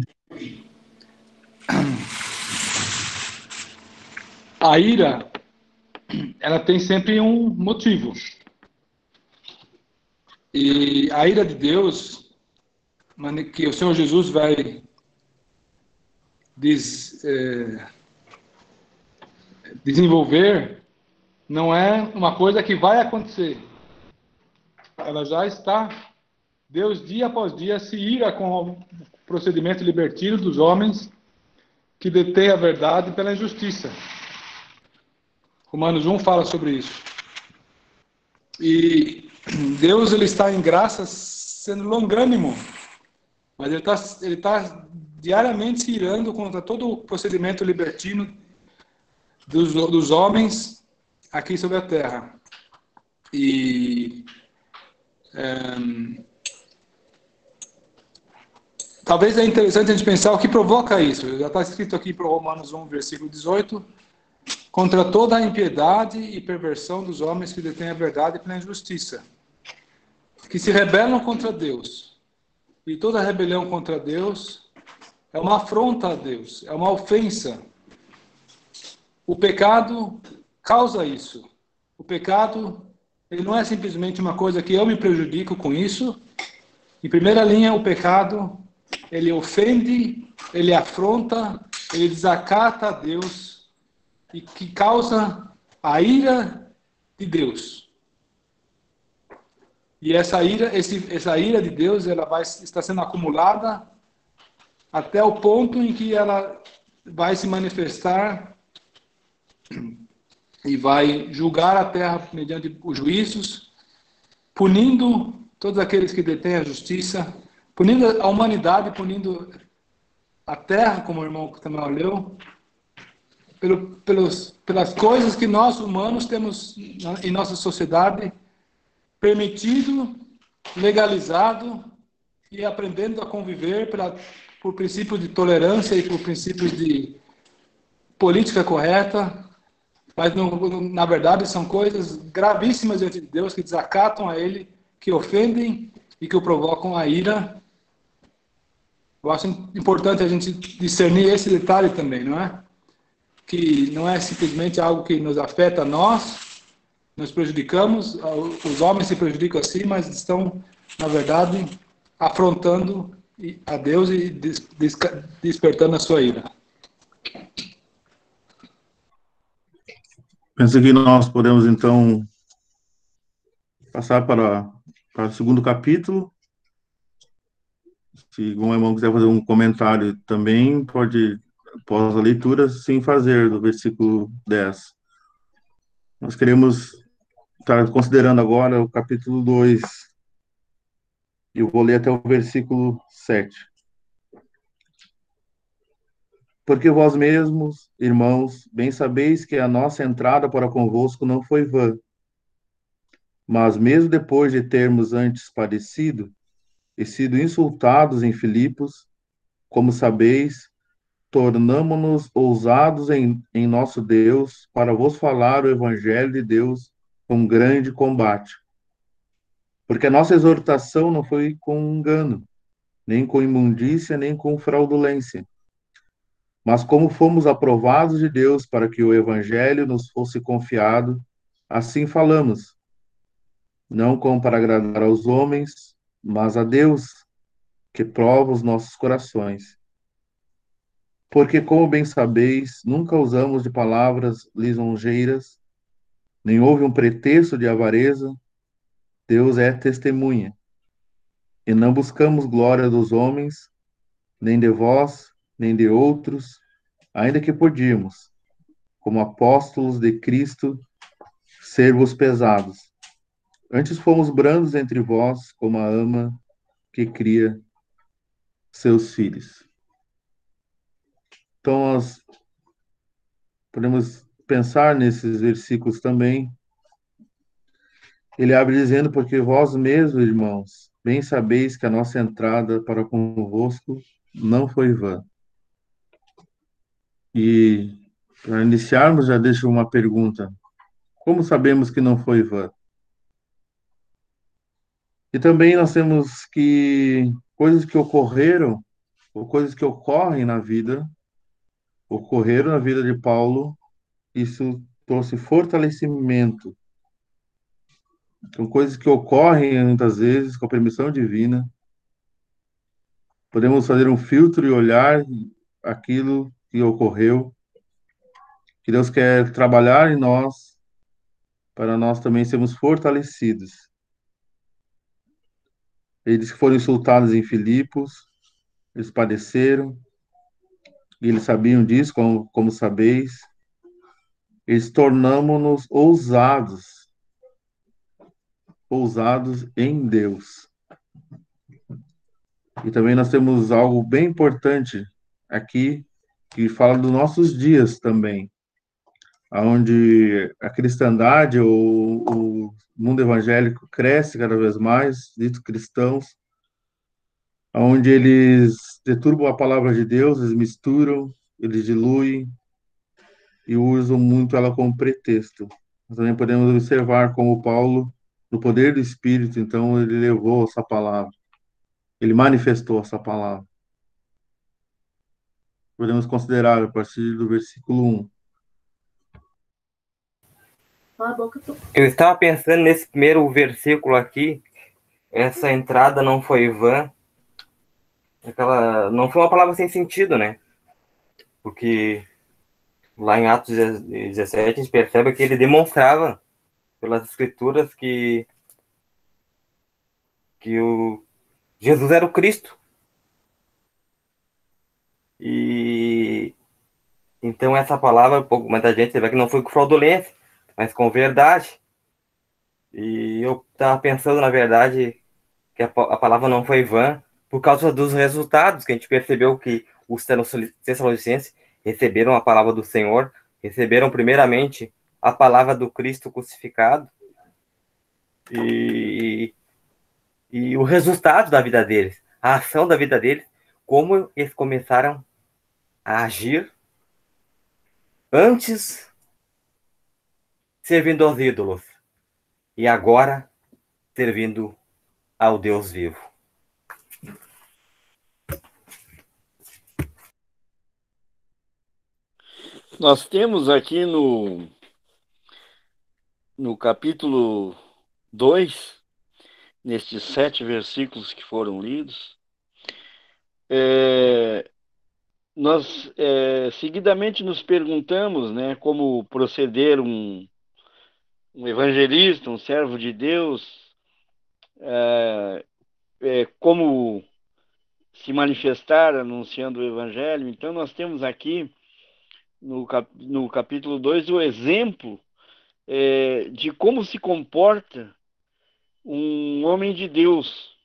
A ira ela tem sempre um motivo. E a ira de Deus, que o Senhor Jesus vai des, é, desenvolver, não é uma coisa que vai acontecer. Ela já está. Deus, dia após dia, se ira com o procedimento libertino dos homens que detêm a verdade pela injustiça. Romanos 1 fala sobre isso. E Deus ele está em graça sendo longânimo, mas ele está, ele está diariamente se irando contra todo o procedimento libertino dos, dos homens aqui sobre a terra. E é, talvez é interessante a gente pensar o que provoca isso. Já está escrito aqui para Romanos 1, versículo 18 contra toda a impiedade e perversão dos homens que detêm a verdade pela injustiça, que se rebelam contra Deus. E toda rebelião contra Deus é uma afronta a Deus, é uma ofensa. O pecado causa isso. O pecado, ele não é simplesmente uma coisa que eu me prejudico com isso. Em primeira linha, o pecado, ele ofende, ele afronta, ele desacata a Deus e que causa a ira de Deus. E essa ira, esse, essa ira de Deus, ela vai está sendo acumulada até o ponto em que ela vai se manifestar e vai julgar a terra mediante os juízos, punindo todos aqueles que detêm a justiça, punindo a humanidade, punindo a terra, como o irmão também leu, pelo, pelos, pelas coisas que nós humanos temos em nossa sociedade permitido, legalizado e aprendendo a conviver pela, por princípios de tolerância e por princípios de política correta, mas na verdade são coisas gravíssimas diante de Deus que desacatam a Ele, que ofendem e que o provocam a ira. Eu acho importante a gente discernir esse detalhe também, não é? Que não é simplesmente algo que nos afeta a nós, nos prejudicamos, os homens se prejudicam assim, mas estão, na verdade, afrontando a Deus e despertando a sua ira. Penso que nós podemos, então, passar para, para o segundo capítulo. Se algum irmão quiser fazer um comentário também, pode após a leitura, sem fazer, do versículo 10. Nós queremos estar considerando agora o capítulo 2. Eu vou ler até o versículo 7. Porque vós mesmos, irmãos, bem sabeis que a nossa entrada para convosco não foi vã. Mas mesmo depois de termos antes padecido e sido insultados em Filipos, como sabeis, tornamo-nos ousados em, em nosso Deus para vos falar o evangelho de Deus com grande combate. Porque a nossa exortação não foi com engano, nem com imundícia, nem com fraudulência. Mas como fomos aprovados de Deus para que o evangelho nos fosse confiado, assim falamos, não como para agradar aos homens, mas a Deus, que prova os nossos corações porque, como bem sabeis, nunca usamos de palavras lisonjeiras, nem houve um pretexto de avareza, Deus é testemunha. E não buscamos glória dos homens, nem de vós, nem de outros, ainda que podíamos, como apóstolos de Cristo, ser-vos pesados. Antes fomos brandos entre vós, como a ama que cria seus filhos. Então, nós podemos pensar nesses versículos também. Ele abre dizendo: Porque vós mesmos, irmãos, bem sabeis que a nossa entrada para convosco não foi vã. E para iniciarmos, já deixo uma pergunta: Como sabemos que não foi vã? E também nós temos que coisas que ocorreram, ou coisas que ocorrem na vida, ocorreram na vida de Paulo, isso trouxe fortalecimento. São coisas que ocorrem muitas vezes com a permissão divina. Podemos fazer um filtro e olhar aquilo que ocorreu, que Deus quer trabalhar em nós, para nós também sermos fortalecidos. Eles foram insultados em Filipos, eles padeceram, e eles sabiam disso, como, como sabeis. Eles tornamos-nos ousados, ousados em Deus. E também nós temos algo bem importante aqui, que fala dos nossos dias também, onde a cristandade, ou o mundo evangélico cresce cada vez mais, dito cristãos, onde eles deturbam a palavra de Deus, eles misturam, eles diluem e usam muito ela como pretexto. Nós também podemos observar como Paulo, no poder do Espírito, então ele levou essa palavra, ele manifestou essa palavra. Podemos considerar a partir do versículo 1. Eu estava pensando nesse primeiro versículo aqui, essa entrada não foi vã, aquela não foi uma palavra sem sentido, né? Porque lá em Atos 17 a gente percebe que ele demonstrava pelas escrituras que que o Jesus era o Cristo. E então essa palavra, muita gente vê que não foi com fraudulência, mas com verdade. E eu estava pensando, na verdade, que a, a palavra não foi vã, por causa dos resultados que a gente percebeu que os Tessalonicenses receberam a palavra do Senhor, receberam primeiramente a palavra do Cristo crucificado e, e o resultado da vida deles, a ação da vida deles, como eles começaram a agir antes servindo aos ídolos e agora servindo ao Deus vivo. Nós temos aqui no, no capítulo 2, nestes sete versículos que foram lidos, é, nós é, seguidamente nos perguntamos né, como proceder um, um evangelista, um servo de Deus, é, é, como se manifestar anunciando o evangelho. Então, nós temos aqui no, cap, no capítulo 2 o exemplo é, de como se comporta um homem de Deus,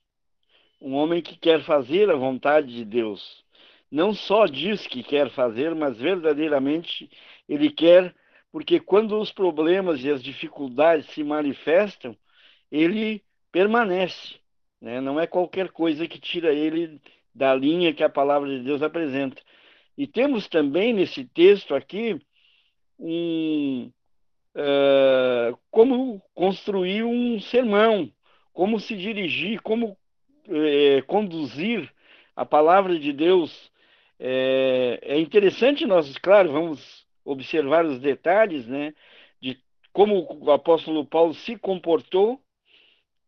um homem que quer fazer a vontade de Deus. Não só diz que quer fazer, mas verdadeiramente ele quer, porque quando os problemas e as dificuldades se manifestam, ele permanece. Né? Não é qualquer coisa que tira ele da linha que a palavra de Deus apresenta. E temos também nesse texto aqui um, uh, como construir um sermão, como se dirigir, como uh, conduzir a palavra de Deus. É, é, interessante nós, claro, vamos observar os detalhes, né, de como o apóstolo Paulo se comportou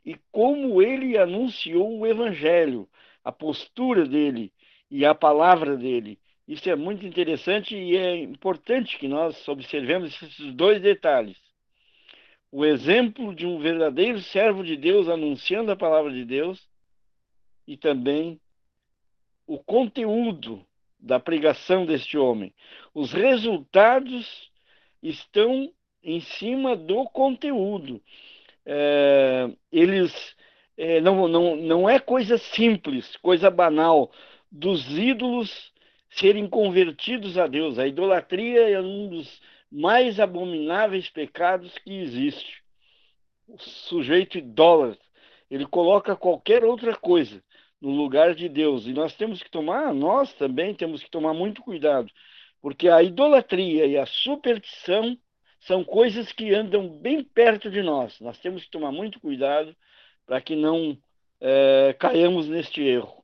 e como ele anunciou o evangelho, a postura dele e a palavra dele. Isso é muito interessante e é importante que nós observemos esses dois detalhes. o exemplo de um verdadeiro servo de Deus anunciando a palavra de Deus e também o conteúdo da pregação deste homem. Os resultados estão em cima do conteúdo. É, eles é, não, não, não é coisa simples, coisa banal dos ídolos serem convertidos a Deus. A idolatria é um dos mais abomináveis pecados que existe. O sujeito idólatra, ele coloca qualquer outra coisa no lugar de Deus. E nós temos que tomar, nós também temos que tomar muito cuidado, porque a idolatria e a superstição são coisas que andam bem perto de nós. Nós temos que tomar muito cuidado para que não é, caiamos neste erro.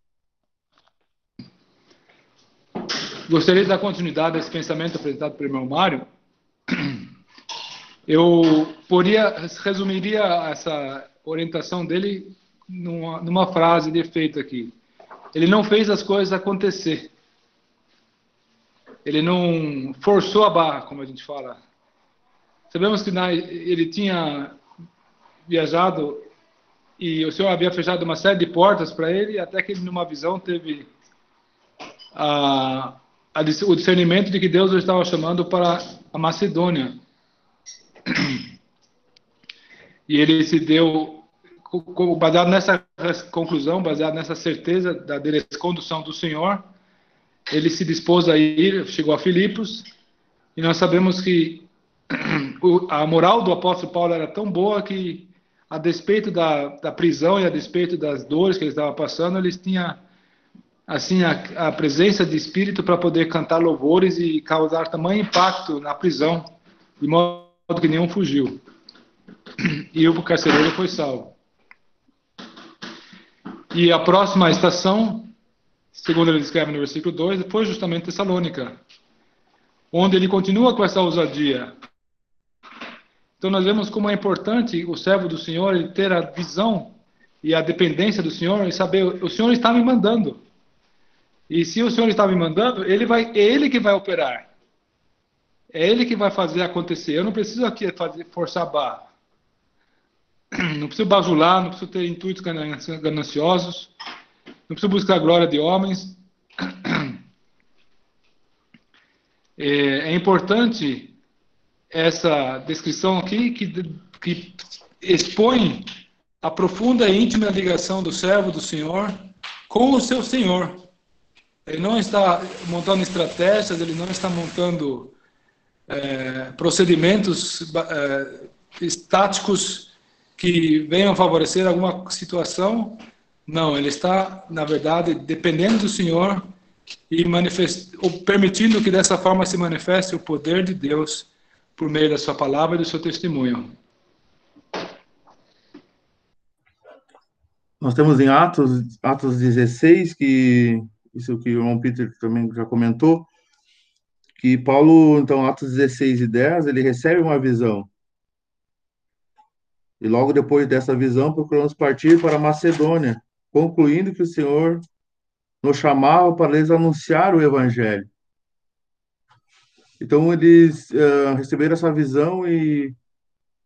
Gostaria de dar continuidade a esse pensamento apresentado pelo irmão Mário. Eu poria, resumiria essa orientação dele numa, numa frase de efeito aqui. Ele não fez as coisas acontecer. Ele não forçou a barra, como a gente fala. Sabemos que na, ele tinha viajado e o Senhor havia fechado uma série de portas para ele, até que ele, numa visão, teve a, o discernimento de que Deus o estava chamando para a Macedônia. E ele se deu baseado nessa conclusão, baseado nessa certeza da condução do Senhor, ele se dispôs a ir, chegou a Filipos, e nós sabemos que a moral do apóstolo Paulo era tão boa que, a despeito da, da prisão e a despeito das dores que ele estava passando, ele tinha assim a, a presença de espírito para poder cantar louvores e causar tamanho impacto na prisão, de modo que nenhum fugiu. E o carcereiro foi salvo. E a próxima estação, segundo ele descreve no versículo 2, foi justamente Tessalônica, onde ele continua com essa ousadia. Então nós vemos como é importante o servo do Senhor ter a visão e a dependência do Senhor e saber o Senhor está me mandando. E se o Senhor está me mandando, ele vai, é ele que vai operar. É ele que vai fazer acontecer. Eu não preciso aqui fazer, forçar a barra. Não preciso bajular, não preciso ter intuitos gananciosos, não preciso buscar a glória de homens. É, é importante essa descrição aqui que, que expõe a profunda e íntima ligação do servo do Senhor com o seu Senhor. Ele não está montando estratégias, ele não está montando é, procedimentos é, estáticos que venham favorecer alguma situação. Não, ele está, na verdade, dependendo do Senhor e permitindo que dessa forma se manifeste o poder de Deus por meio da sua palavra e do seu testemunho. Nós temos em Atos, Atos 16, que isso que o irmão Peter também já comentou, que Paulo, então, Atos 16 e 10, ele recebe uma visão. E logo depois dessa visão, procuramos partir para Macedônia, concluindo que o Senhor nos chamava para lhes anunciar o Evangelho. Então, eles uh, receberam essa visão e,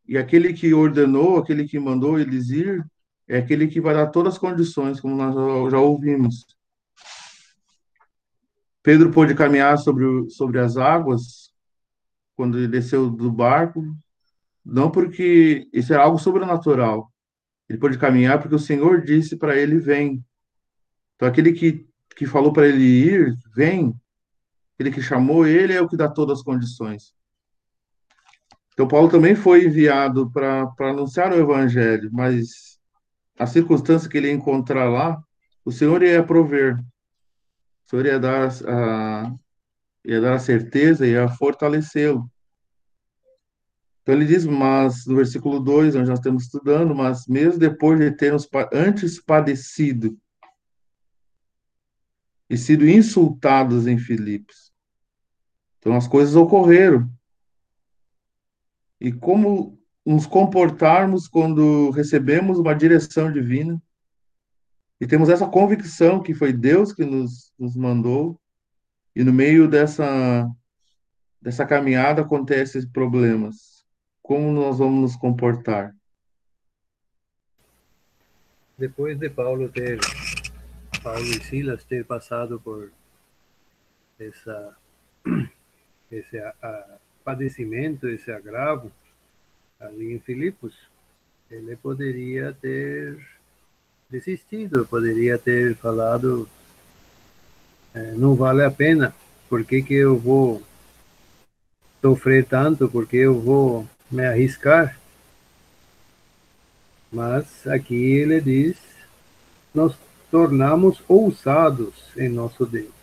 e aquele que ordenou, aquele que mandou eles ir, é aquele que vai dar todas as condições, como nós já ouvimos. Pedro pôde caminhar sobre, sobre as águas quando ele desceu do barco, não porque isso é algo sobrenatural. Ele pode caminhar porque o Senhor disse para ele: vem. Então, aquele que, que falou para ele ir, vem. Aquele que chamou ele é o que dá todas as condições. Então, Paulo também foi enviado para anunciar o evangelho, mas a circunstância que ele encontrar lá, o Senhor ia prover. O Senhor ia dar a, ia dar a certeza, ia fortalecê-lo. Então ele diz, mas no versículo 2, onde nós estamos estudando, mas mesmo depois de termos antes padecido e sido insultados em Filipos. Então as coisas ocorreram. E como nos comportarmos quando recebemos uma direção divina e temos essa convicção que foi Deus que nos, nos mandou, e no meio dessa, dessa caminhada acontecem problemas como nós vamos nos comportar? Depois de Paulo ter, Paulo e Silas ter passado por essa, esse a, a, padecimento, esse agravo ali em Filipos, ele poderia ter desistido, poderia ter falado é, não vale a pena, por que, que eu vou sofrer tanto, porque eu vou me arriscar? Mas aqui ele diz, nós tornamos ousados em nosso Deus.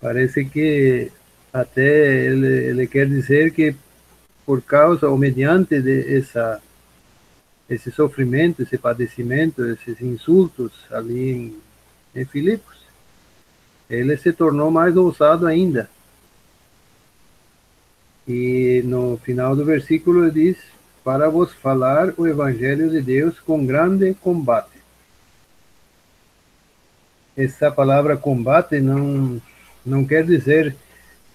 Parece que até ele, ele quer dizer que por causa ou mediante de essa esse sofrimento, esse padecimento, esses insultos ali em, em Filipos, ele se tornou mais ousado ainda. E no final do versículo diz: Para vos falar o evangelho de Deus com grande combate. Essa palavra combate não, não quer dizer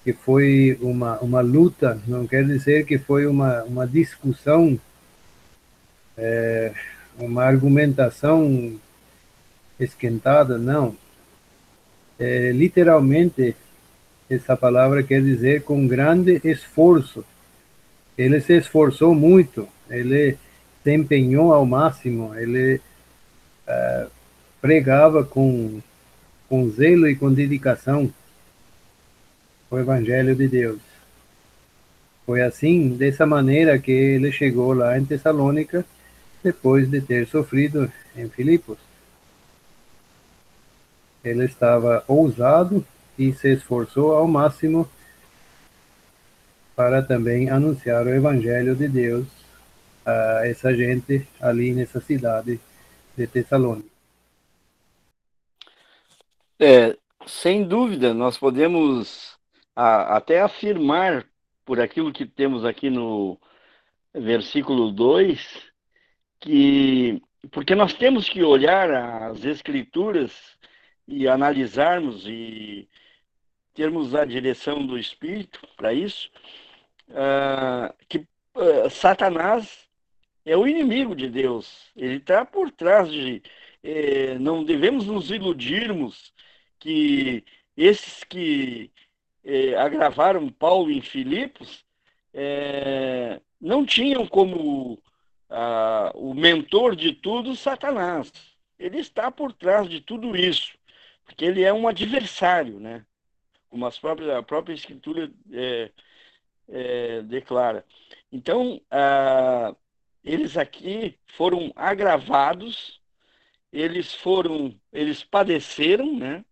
que foi uma, uma luta, não quer dizer que foi uma, uma discussão, é, uma argumentação esquentada, não. É, literalmente, essa palavra quer dizer com grande esforço. Ele se esforçou muito, ele se empenhou ao máximo, ele é, pregava com, com zelo e com dedicação o Evangelho de Deus. Foi assim, dessa maneira, que ele chegou lá em Tessalônica, depois de ter sofrido em Filipos. Ele estava ousado e se esforçou ao máximo para também anunciar o Evangelho de Deus a essa gente ali nessa cidade de Tessalônica. É, sem dúvida, nós podemos a, até afirmar, por aquilo que temos aqui no versículo 2, que porque nós temos que olhar as escrituras e analisarmos e termos a direção do Espírito para isso, uh, que uh, Satanás é o inimigo de Deus. Ele está por trás de. Eh, não devemos nos iludirmos que esses que eh, agravaram Paulo em Filipos, eh, não tinham como ah, o mentor de tudo Satanás. Ele está por trás de tudo isso, porque ele é um adversário, né? como as próprias, a própria Escritura é, é, declara. Então, ah, eles aqui foram agravados, eles foram, eles padeceram, né?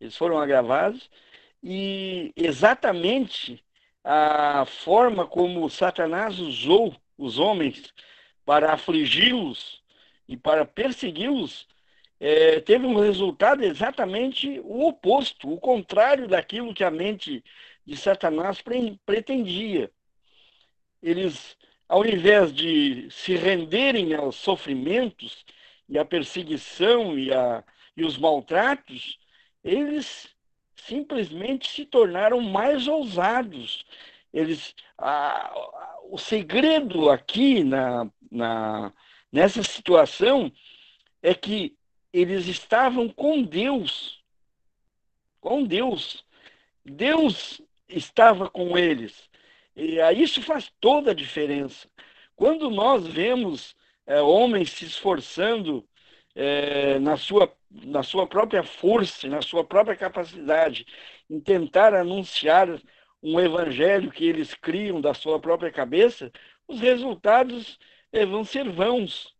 Eles foram agravados, e exatamente a forma como Satanás usou os homens para afligi-los e para persegui-los, é, teve um resultado exatamente o oposto, o contrário daquilo que a mente de Satanás pre pretendia. Eles, ao invés de se renderem aos sofrimentos e à perseguição e, a, e os maltratos, eles simplesmente se tornaram mais ousados. Eles, a, o segredo aqui na, na, nessa situação é que eles estavam com Deus. Com Deus. Deus estava com eles. E isso faz toda a diferença. Quando nós vemos é, homens se esforçando é, na, sua, na sua própria força, na sua própria capacidade, em tentar anunciar um evangelho que eles criam da sua própria cabeça, os resultados é, vão ser vãos,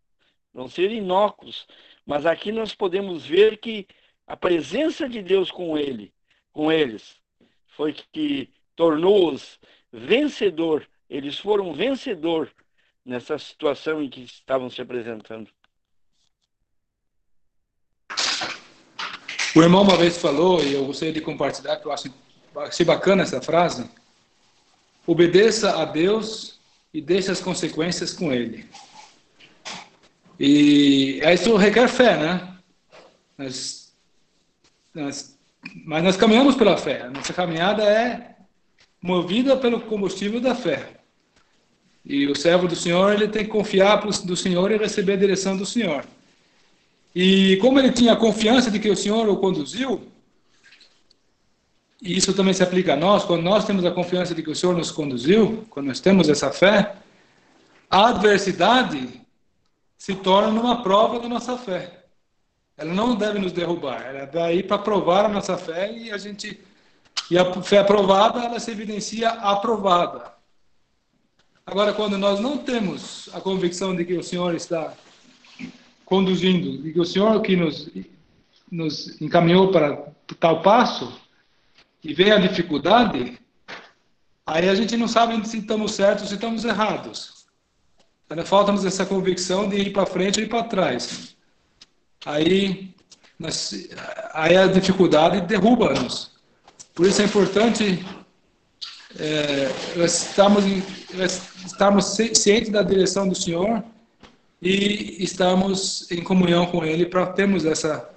vão ser inócuos. Mas aqui nós podemos ver que a presença de Deus com ele, com eles, foi que tornou-os vencedor. Eles foram vencedor nessa situação em que estavam se apresentando. O irmão uma vez falou, e eu gostaria de compartilhar, que eu acho, achei bacana essa frase: obedeça a Deus e deixe as consequências com Ele. E isso requer fé, né? Nós, nós, mas nós caminhamos pela fé. Nossa caminhada é movida pelo combustível da fé. E o servo do Senhor, ele tem que confiar do Senhor e receber a direção do Senhor. E como ele tinha confiança de que o Senhor o conduziu, e isso também se aplica a nós, quando nós temos a confiança de que o Senhor nos conduziu, quando nós temos essa fé, a adversidade se torna uma prova da nossa fé. Ela não deve nos derrubar, ela vai para provar a nossa fé e a gente e a fé aprovada ela se evidencia aprovada. Agora, quando nós não temos a convicção de que o Senhor está conduzindo, de que o Senhor que nos nos encaminhou para tal passo e vem a dificuldade, aí a gente não sabe se estamos certos ou se estamos errados. Falta-nos essa convicção de ir para frente ou ir para trás. Aí, nós, aí a dificuldade derruba-nos. Por isso é importante é, estarmos, estarmos cientes da direção do Senhor e estarmos em comunhão com Ele para termos essa,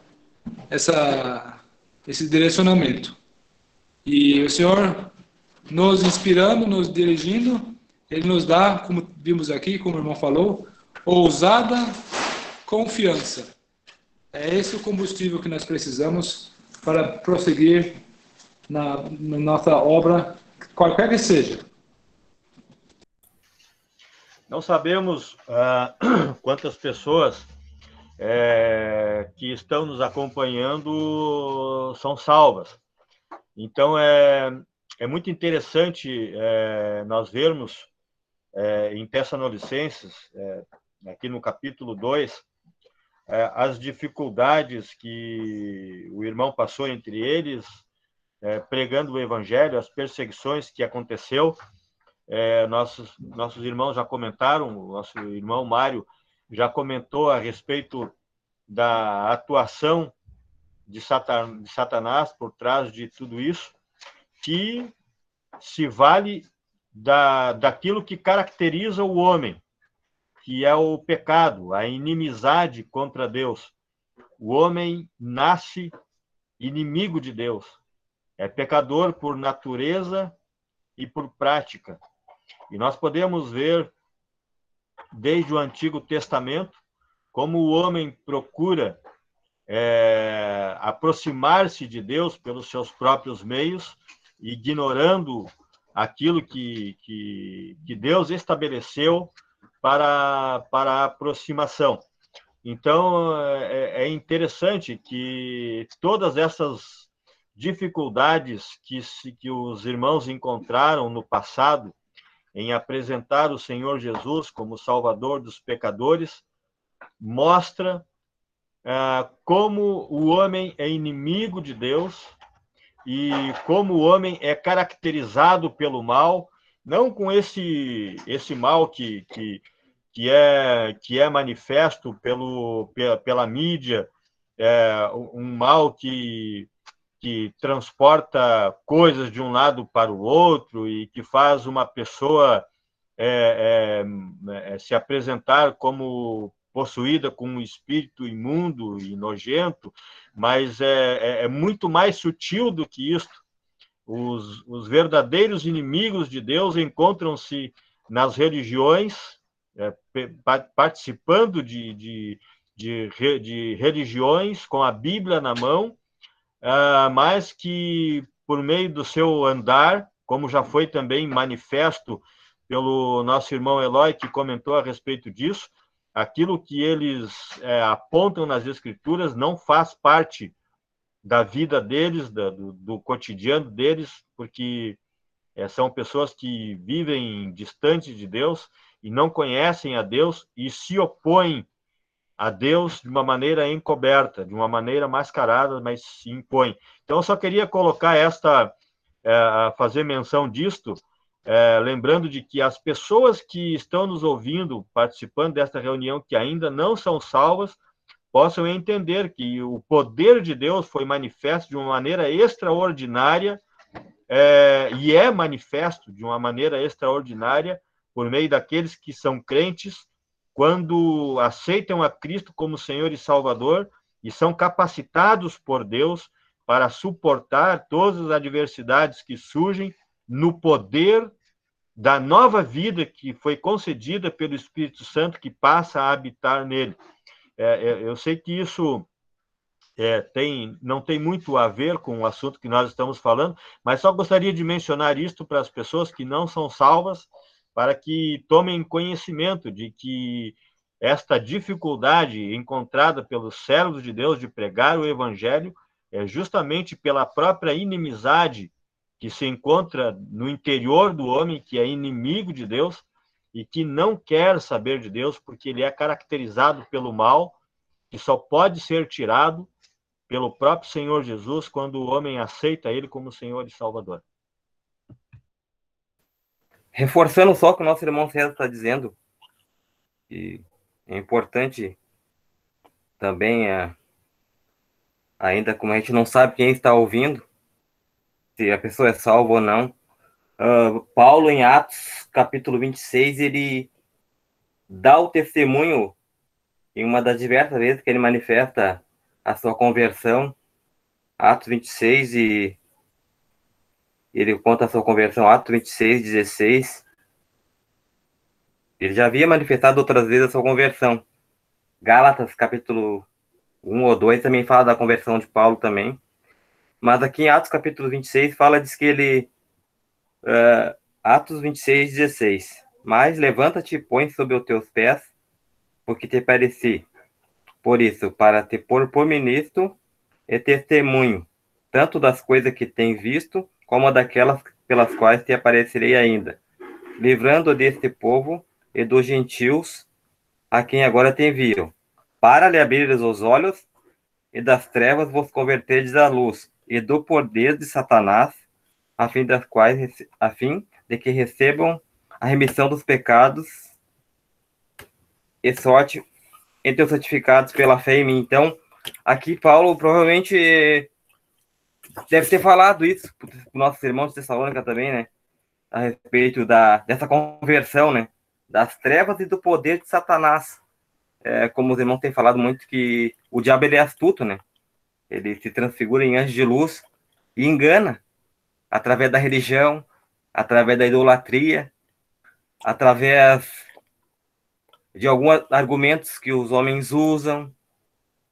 essa, esse direcionamento. E o Senhor nos inspirando, nos dirigindo, Ele nos dá, como vimos aqui, como o irmão falou, ousada confiança. É esse o combustível que nós precisamos para prosseguir na, na nossa obra, qualquer que seja. Não sabemos uh, quantas pessoas é, que estão nos acompanhando são salvas. Então, é, é muito interessante é, nós vermos é, em Tessalonicenses, é, aqui no capítulo 2, é, as dificuldades que o irmão passou entre eles, é, pregando o evangelho, as perseguições que aconteceu. É, nossos, nossos irmãos já comentaram, o nosso irmão Mário já comentou a respeito da atuação de Satanás por trás de tudo isso, que se vale da, daquilo que caracteriza o homem, que é o pecado, a inimizade contra Deus. O homem nasce inimigo de Deus. É pecador por natureza e por prática. E nós podemos ver, desde o Antigo Testamento, como o homem procura é, aproximar-se de Deus pelos seus próprios meios, ignorando aquilo que, que, que Deus estabeleceu para, para a aproximação. Então, é, é interessante que todas essas dificuldades que, que os irmãos encontraram no passado em apresentar o Senhor Jesus como Salvador dos pecadores, mostra ah, como o homem é inimigo de Deus e como o homem é caracterizado pelo mal não com esse esse mal que, que, que é que é manifesto pelo pela, pela mídia é, um mal que que transporta coisas de um lado para o outro e que faz uma pessoa é, é, é se apresentar como possuída com um espírito imundo e nojento, mas é, é, é muito mais sutil do que isto. Os, os verdadeiros inimigos de Deus encontram-se nas religiões, é, participando de, de, de, de, religiões com a Bíblia na mão, é, mas que, por meio do seu andar, como já foi também manifesto pelo nosso irmão Eloy, que comentou a respeito disso, aquilo que eles é, apontam nas Escrituras não faz parte da vida deles, da, do, do, cotidiano deles, porque é, são pessoas que vivem distante de Deus e não conhecem a Deus e se opõem a Deus de uma maneira encoberta, de uma maneira mascarada, mas se impõem. Então, eu só queria colocar esta, é, fazer menção disto, é, lembrando de que as pessoas que estão nos ouvindo, participando desta reunião, que ainda não são salvas, possam entender que o poder de Deus foi manifesto de uma maneira extraordinária é, e é manifesto de uma maneira extraordinária por meio daqueles que são crentes quando aceitam a Cristo como Senhor e Salvador e são capacitados por Deus para suportar todas as adversidades que surgem no poder da nova vida que foi concedida pelo Espírito Santo que passa a habitar nele. É, é, eu sei que isso é, tem, não tem muito a ver com o assunto que nós estamos falando, mas só gostaria de mencionar isto para as pessoas que não são salvas, para que tomem conhecimento de que esta dificuldade encontrada pelos servos de Deus de pregar o evangelho é justamente pela própria inimizade que se encontra no interior do homem, que é inimigo de Deus e que não quer saber de Deus, porque ele é caracterizado pelo mal, que só pode ser tirado pelo próprio Senhor Jesus quando o homem aceita ele como Senhor e Salvador. Reforçando só o que o nosso irmão César está dizendo, e é importante também, é, ainda como a gente não sabe quem está ouvindo, se a pessoa é salva ou não, uh, Paulo, em Atos, capítulo 26, ele dá o testemunho em uma das diversas vezes que ele manifesta a sua conversão, Atos 26, e ele conta a sua conversão, Atos 26, 16, ele já havia manifestado outras vezes a sua conversão. Gálatas, capítulo 1 ou 2, também fala da conversão de Paulo também. Mas aqui em Atos, capítulo 26, fala diz que ele. Uh, Atos 26, 16. Mas levanta-te e põe sobre os teus pés, porque te pareci. Por isso, para te pôr por ministro e testemunho, tanto das coisas que tens visto, como daquelas pelas quais te aparecerei ainda, livrando deste povo e dos gentios a quem agora te envio, para lhe abrir os olhos e das trevas vos converterdes à luz, e do poder de Satanás, a fim das quais a fim de que recebam a remissão dos pecados e sorte entre os santificados pela fé em mim. Então, aqui Paulo provavelmente deve ter falado isso para os nossos irmãos de Tessalônica também, né? A respeito da, dessa conversão, né? das trevas e do poder de Satanás. É, como os irmãos têm falado muito, que o diabo ele é astuto, né? Ele se transfigura em anjo de luz e engana através da religião, através da idolatria, através de alguns argumentos que os homens usam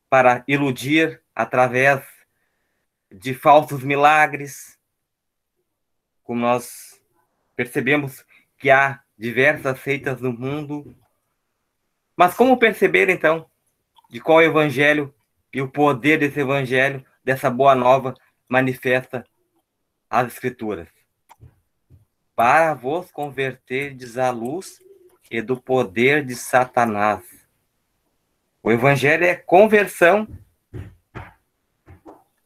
para iludir através de falsos milagres. Como nós percebemos que há diversas seitas no mundo. Mas como perceber, então, de qual evangelho e o poder desse evangelho, dessa boa nova, manifesta as Escrituras? Para vos converterdes à luz e do poder de Satanás. O evangelho é conversão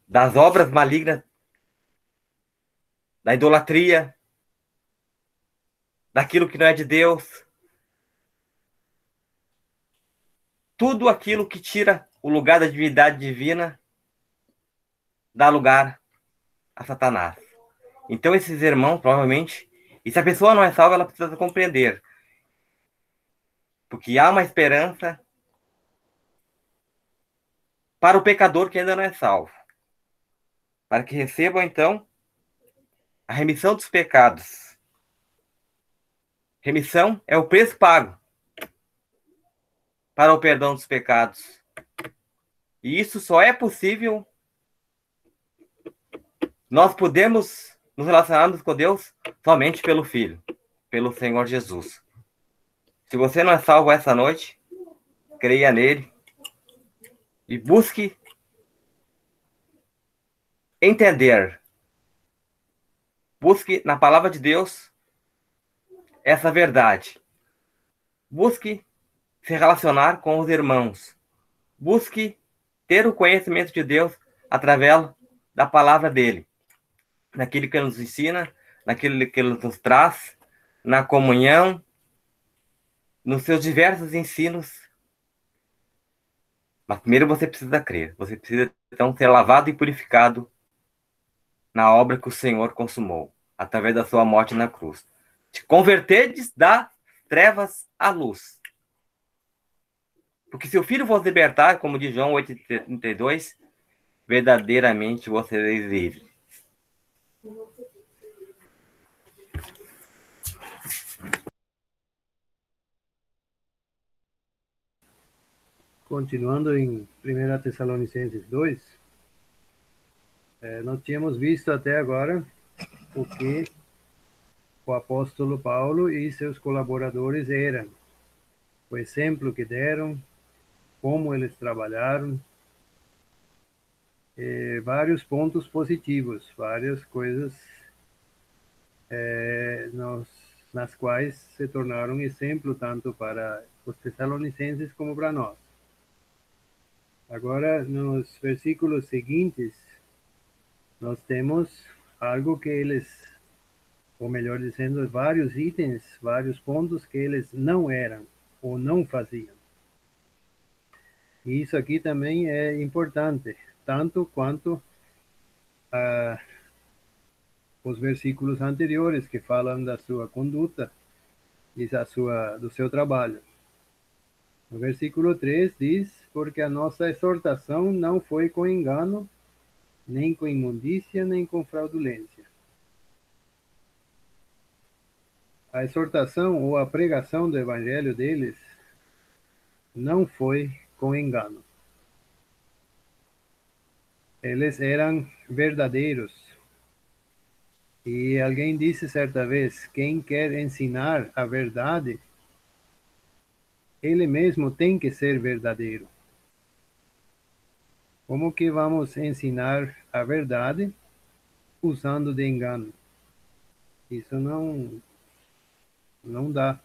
das obras malignas, da idolatria, daquilo que não é de Deus. Tudo aquilo que tira o lugar da divindade divina dá lugar a Satanás. Então, esses irmãos, provavelmente, e se a pessoa não é salva, ela precisa compreender. Porque há uma esperança para o pecador que ainda não é salvo. Para que recebam, então, a remissão dos pecados Remissão é o preço pago para o perdão dos pecados. E isso só é possível nós podemos nos relacionarmos com Deus somente pelo Filho, pelo Senhor Jesus. Se você não é salvo essa noite, creia nele e busque entender. Busque na palavra de Deus essa verdade. Busque se relacionar com os irmãos. Busque ter o conhecimento de Deus através da palavra dele, naquilo que ele nos ensina, naquilo que ele nos traz, na comunhão, nos seus diversos ensinos. Mas primeiro você precisa crer, você precisa então ser lavado e purificado na obra que o Senhor consumou, através da sua morte na cruz te converterdes da trevas à luz. Porque se o filho vos libertar, como diz João 8,32, verdadeiramente vocês livres. Continuando em 1 Tessalonicenses 2, é, nós tínhamos visto até agora o que o apóstolo Paulo e seus colaboradores eram, o exemplo que deram, como eles trabalharam, vários pontos positivos, várias coisas é, nos, nas quais se tornaram exemplo tanto para os tessalonicenses como para nós. Agora, nos versículos seguintes, nós temos algo que eles, ou melhor dizendo, vários itens, vários pontos que eles não eram ou não faziam. E isso aqui também é importante, tanto quanto ah, os versículos anteriores que falam da sua conduta e da sua, do seu trabalho. No versículo 3 diz: Porque a nossa exortação não foi com engano, nem com imundícia, nem com fraudulência. A exortação ou a pregação do evangelho deles não foi com engano. Eles eram verdadeiros. E alguém disse certa vez: quem quer ensinar a verdade, ele mesmo tem que ser verdadeiro. Como que vamos ensinar a verdade usando de engano? Isso não não dá.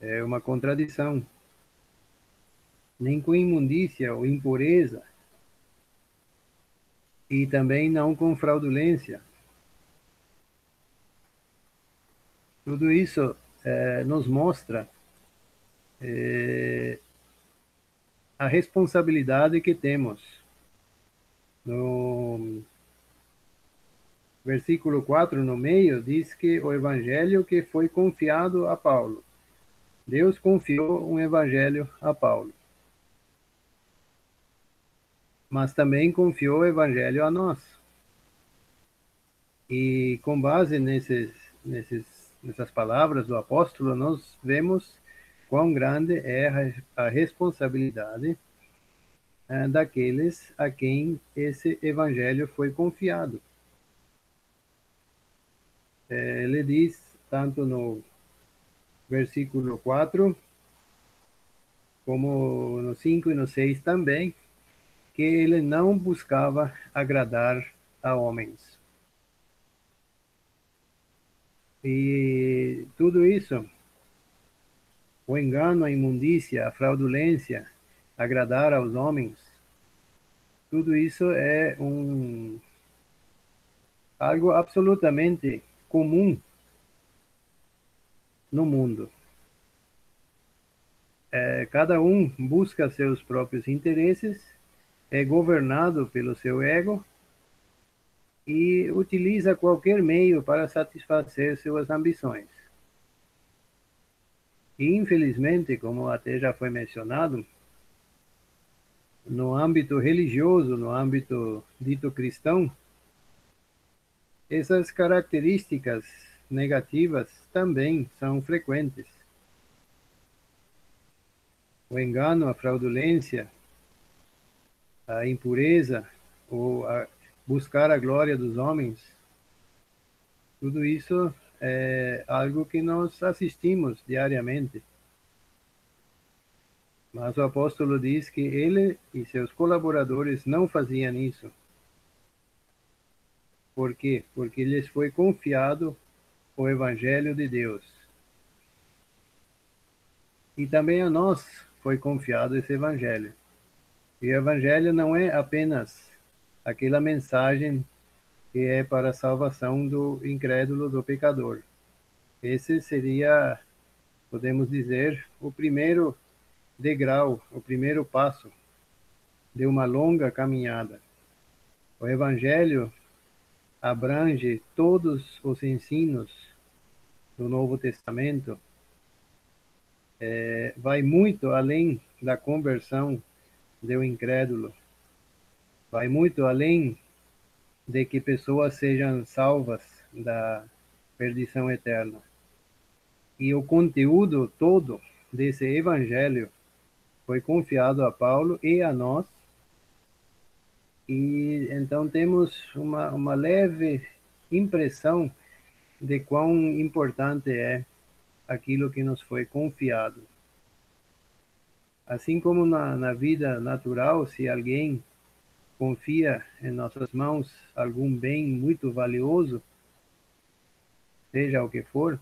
É uma contradição nem com imundícia ou impureza, e também não com fraudulência. Tudo isso eh, nos mostra eh, a responsabilidade que temos. No versículo 4, no meio, diz que o evangelho que foi confiado a Paulo. Deus confiou um evangelho a Paulo mas também confiou o evangelho a nós. E com base nesses, nesses, nessas palavras do apóstolo, nós vemos quão grande é a, responsabilidade é, daqueles a quem esse evangelho foi confiado. É, ele diz, tanto no versículo 4, como no 5 e no 6 também, que ele não buscava agradar a homens. E tudo isso, o engano, a imundícia, a fraudulência, agradar aos homens, tudo isso é um algo absolutamente comum no mundo. É, cada um busca seus próprios interesses é governado pelo seu ego e utiliza qualquer meio para satisfazer suas ambições. E, infelizmente, como até já foi mencionado, no âmbito religioso, no âmbito dito cristão, essas características negativas também são frequentes. O engano, a fraudulência, a impureza ou a buscar a glória dos homens, tudo isso é algo que nós assistimos diariamente. Mas o apóstolo diz que ele e seus colaboradores não faziam isso. Por quê? Porque lhes foi confiado o Evangelho de Deus. E também a nós foi confiado esse Evangelho. E o evangelho não é apenas aquela mensagem que é para a salvação do incrédulo, do pecador. Esse seria, podemos dizer, o primeiro degrau, o primeiro passo de uma longa caminhada. O Evangelho abrange todos os ensinos do Novo Testamento, é, vai muito além da conversão do incrédulo. Vai muito além de que pessoas sejam salvas da perdição eterna. E o conteúdo todo desse evangelho foi confiado a Paulo e a nós. E então temos uma, uma leve impressão de quão importante é aquilo que nos foi confiado. Assim como na, na vida natural, se alguém confia em nossas mãos algum bem muito valioso, seja o que for,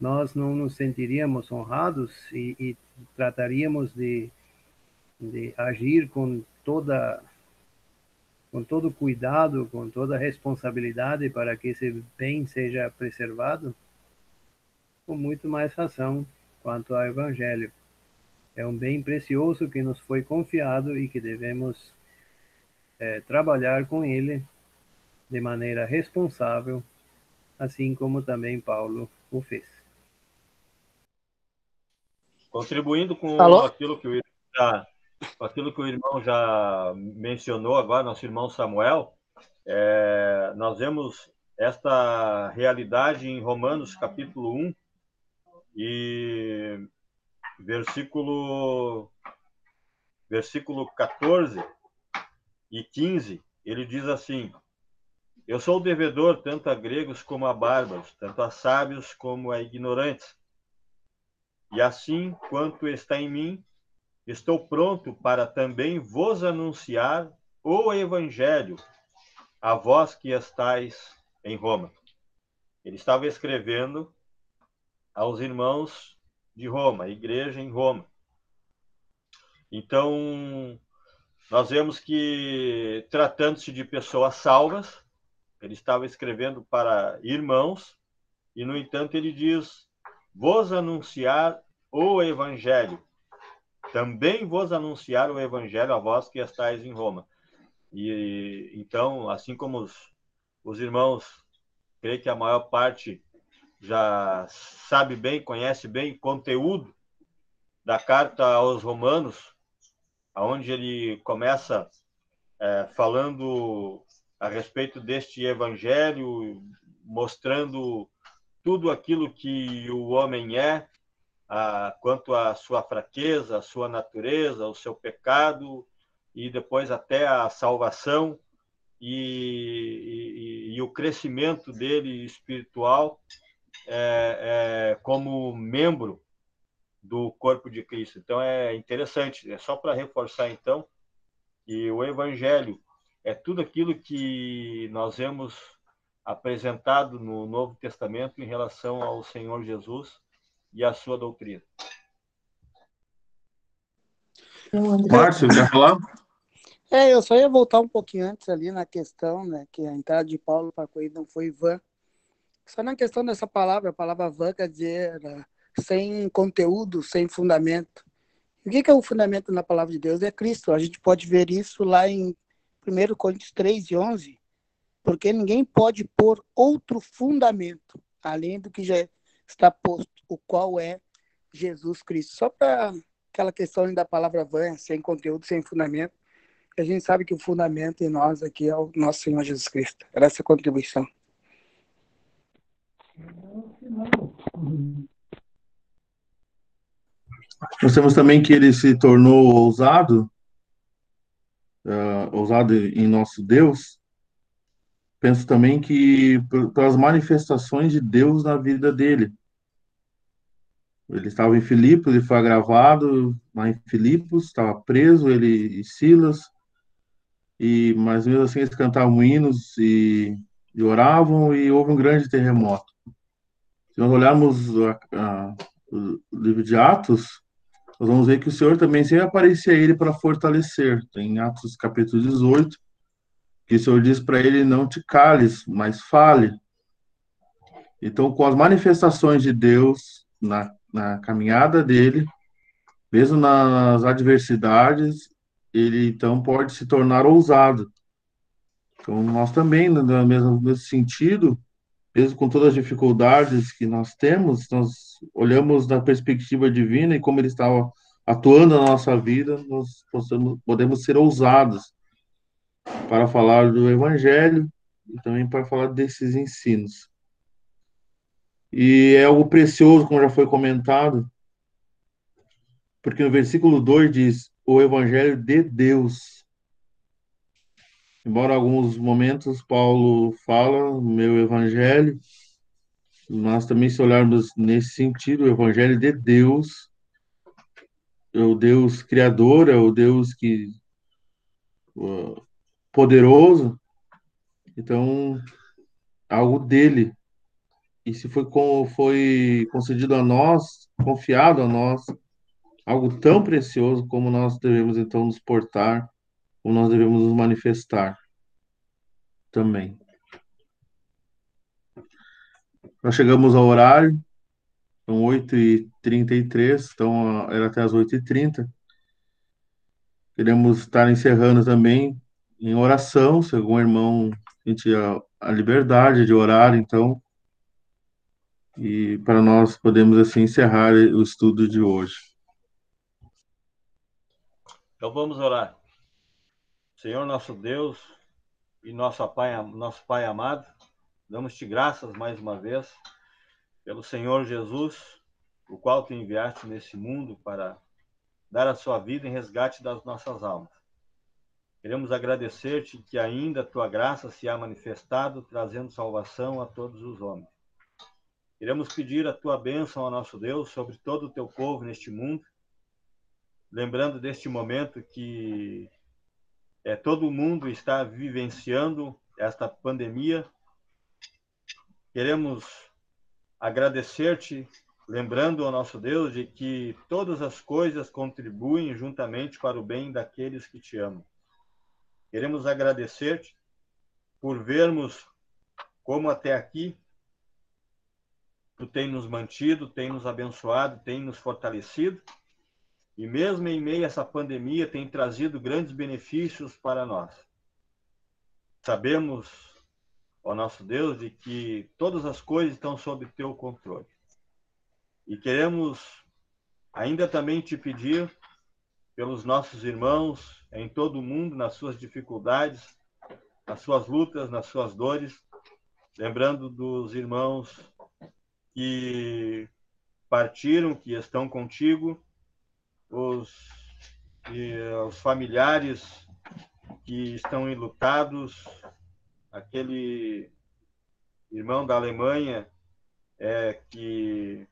nós não nos sentiríamos honrados e, e trataríamos de, de agir com toda com todo cuidado, com toda responsabilidade para que esse bem seja preservado, com muito mais razão quanto ao Evangelho. É um bem precioso que nos foi confiado e que devemos é, trabalhar com ele de maneira responsável, assim como também Paulo o fez. Contribuindo com Alô? aquilo que o irmão já, aquilo que o irmão já mencionou agora, nosso irmão Samuel, é, nós vemos esta realidade em Romanos capítulo 1 e versículo versículo 14 e 15, ele diz assim: Eu sou devedor tanto a gregos como a bárbaros, tanto a sábios como a ignorantes. E assim quanto está em mim, estou pronto para também vos anunciar o evangelho a vós que estáis em Roma. Ele estava escrevendo aos irmãos de Roma, igreja em Roma. Então, nós vemos que, tratando-se de pessoas salvas, ele estava escrevendo para irmãos, e, no entanto, ele diz: vos anunciar o Evangelho. Também vos anunciar o Evangelho a vós que estáis em Roma. E então, assim como os, os irmãos, creio que a maior parte já sabe bem, conhece bem o conteúdo da carta aos Romanos, aonde ele começa é, falando a respeito deste Evangelho, mostrando tudo aquilo que o homem é, a, quanto à sua fraqueza, a sua natureza, o seu pecado, e depois até a salvação e, e, e o crescimento dele espiritual é, é, como membro do corpo de Cristo. Então é interessante, é só para reforçar então que o Evangelho é tudo aquilo que nós vemos apresentado no Novo Testamento em relação ao Senhor Jesus e a sua doutrina. Márcio, quer falar? É, eu só ia voltar um pouquinho antes ali na questão, né, que a entrada de Paulo para a corrida não foi vã. Só na questão dessa palavra, a palavra vã quer dizer sem conteúdo, sem fundamento. O que é o fundamento na palavra de Deus? É Cristo. A gente pode ver isso lá em 1 Coríntios 3 e 11, porque ninguém pode pôr outro fundamento além do que já está posto, o qual é Jesus Cristo. Só para aquela questão da palavra vã, sem conteúdo, sem fundamento, a gente sabe que o fundamento em nós aqui é o nosso Senhor Jesus Cristo. Era essa contribuição. Nós temos também que ele se tornou ousado, uh, ousado em nosso Deus. Penso também que pelas manifestações de Deus na vida dele. Ele estava em Filipos, ele foi agravado lá em Filipos, estava preso, ele e Silas, e mas mesmo assim eles cantavam hinos e, e oravam e houve um grande terremoto. Se nós olharmos a, a, o livro de Atos, nós vamos ver que o Senhor também sempre aparecia a ele para fortalecer. Em Atos capítulo 18, que o Senhor diz para ele: Não te cales, mas fale. Então, com as manifestações de Deus na, na caminhada dele, mesmo nas adversidades, ele então pode se tornar ousado. Então, nós também, no no mesmo sentido, mesmo com todas as dificuldades que nós temos, nós olhamos na perspectiva divina e como ele estava atuando na nossa vida, nós possamos, podemos ser ousados para falar do evangelho e também para falar desses ensinos. E é algo precioso, como já foi comentado, Porque no versículo 2 diz o evangelho de Deus. Embora alguns momentos Paulo fala meu evangelho, nós também se olharmos nesse sentido, o evangelho de Deus, é o Deus criador, é o Deus que poderoso. Então, algo dele. E se foi, foi concedido a nós, confiado a nós, algo tão precioso como nós devemos então nos portar, como nós devemos nos manifestar também. Nós chegamos ao horário, são 8h33, então era até as 8h30. Queremos estar encerrando também em oração, se algum irmão sentir a, a liberdade de orar, então, e para nós podemos assim encerrar o estudo de hoje. Então vamos orar. Senhor nosso Deus e nosso Pai, nosso Pai amado, damos-te graças mais uma vez pelo Senhor Jesus, o qual tu enviaste nesse mundo para dar a sua vida em resgate das nossas almas. Queremos agradecer-te que ainda a tua graça se há manifestado, trazendo salvação a todos os homens. Queremos pedir a tua bênção ao nosso Deus sobre todo o teu povo neste mundo, lembrando deste momento que é, todo mundo está vivenciando esta pandemia. Queremos agradecer-te, lembrando ao nosso Deus de que todas as coisas contribuem juntamente para o bem daqueles que te amam. Queremos agradecer-te por vermos como até aqui tu tem nos mantido, tem nos abençoado, tem nos fortalecido. E mesmo em meio a essa pandemia, tem trazido grandes benefícios para nós. Sabemos, ó nosso Deus, de que todas as coisas estão sob teu controle. E queremos ainda também te pedir pelos nossos irmãos em todo o mundo, nas suas dificuldades, nas suas lutas, nas suas dores, lembrando dos irmãos que partiram, que estão contigo, os, os familiares que estão enlutados, aquele irmão da Alemanha é, que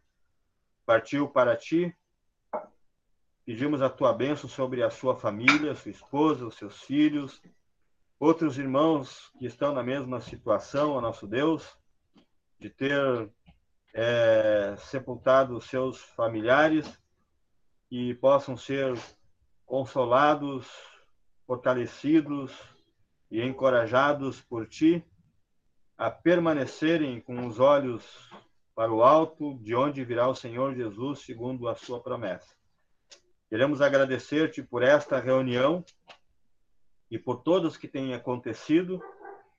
partiu para ti, Pedimos a tua bênção sobre a sua família, sua esposa, os seus filhos, outros irmãos que estão na mesma situação, ó nosso Deus, de ter é, sepultado seus familiares, e possam ser consolados, fortalecidos e encorajados por ti a permanecerem com os olhos para o alto, de onde virá o Senhor Jesus, segundo a sua promessa. Queremos agradecer-te por esta reunião e por todos que têm acontecido.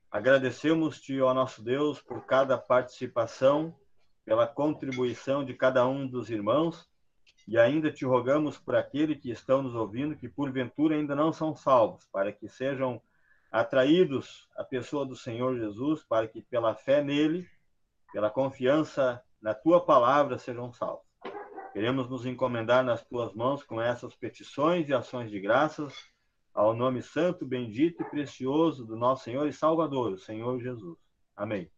Agradecemos-te, ó nosso Deus, por cada participação, pela contribuição de cada um dos irmãos e ainda te rogamos por aqueles que estão nos ouvindo, que porventura ainda não são salvos, para que sejam atraídos à pessoa do Senhor Jesus, para que pela fé nele, pela confiança na tua palavra, sejam salvos. Queremos nos encomendar nas tuas mãos com essas petições e ações de graças ao nome santo, bendito e precioso do nosso Senhor e Salvador, o Senhor Jesus. Amém.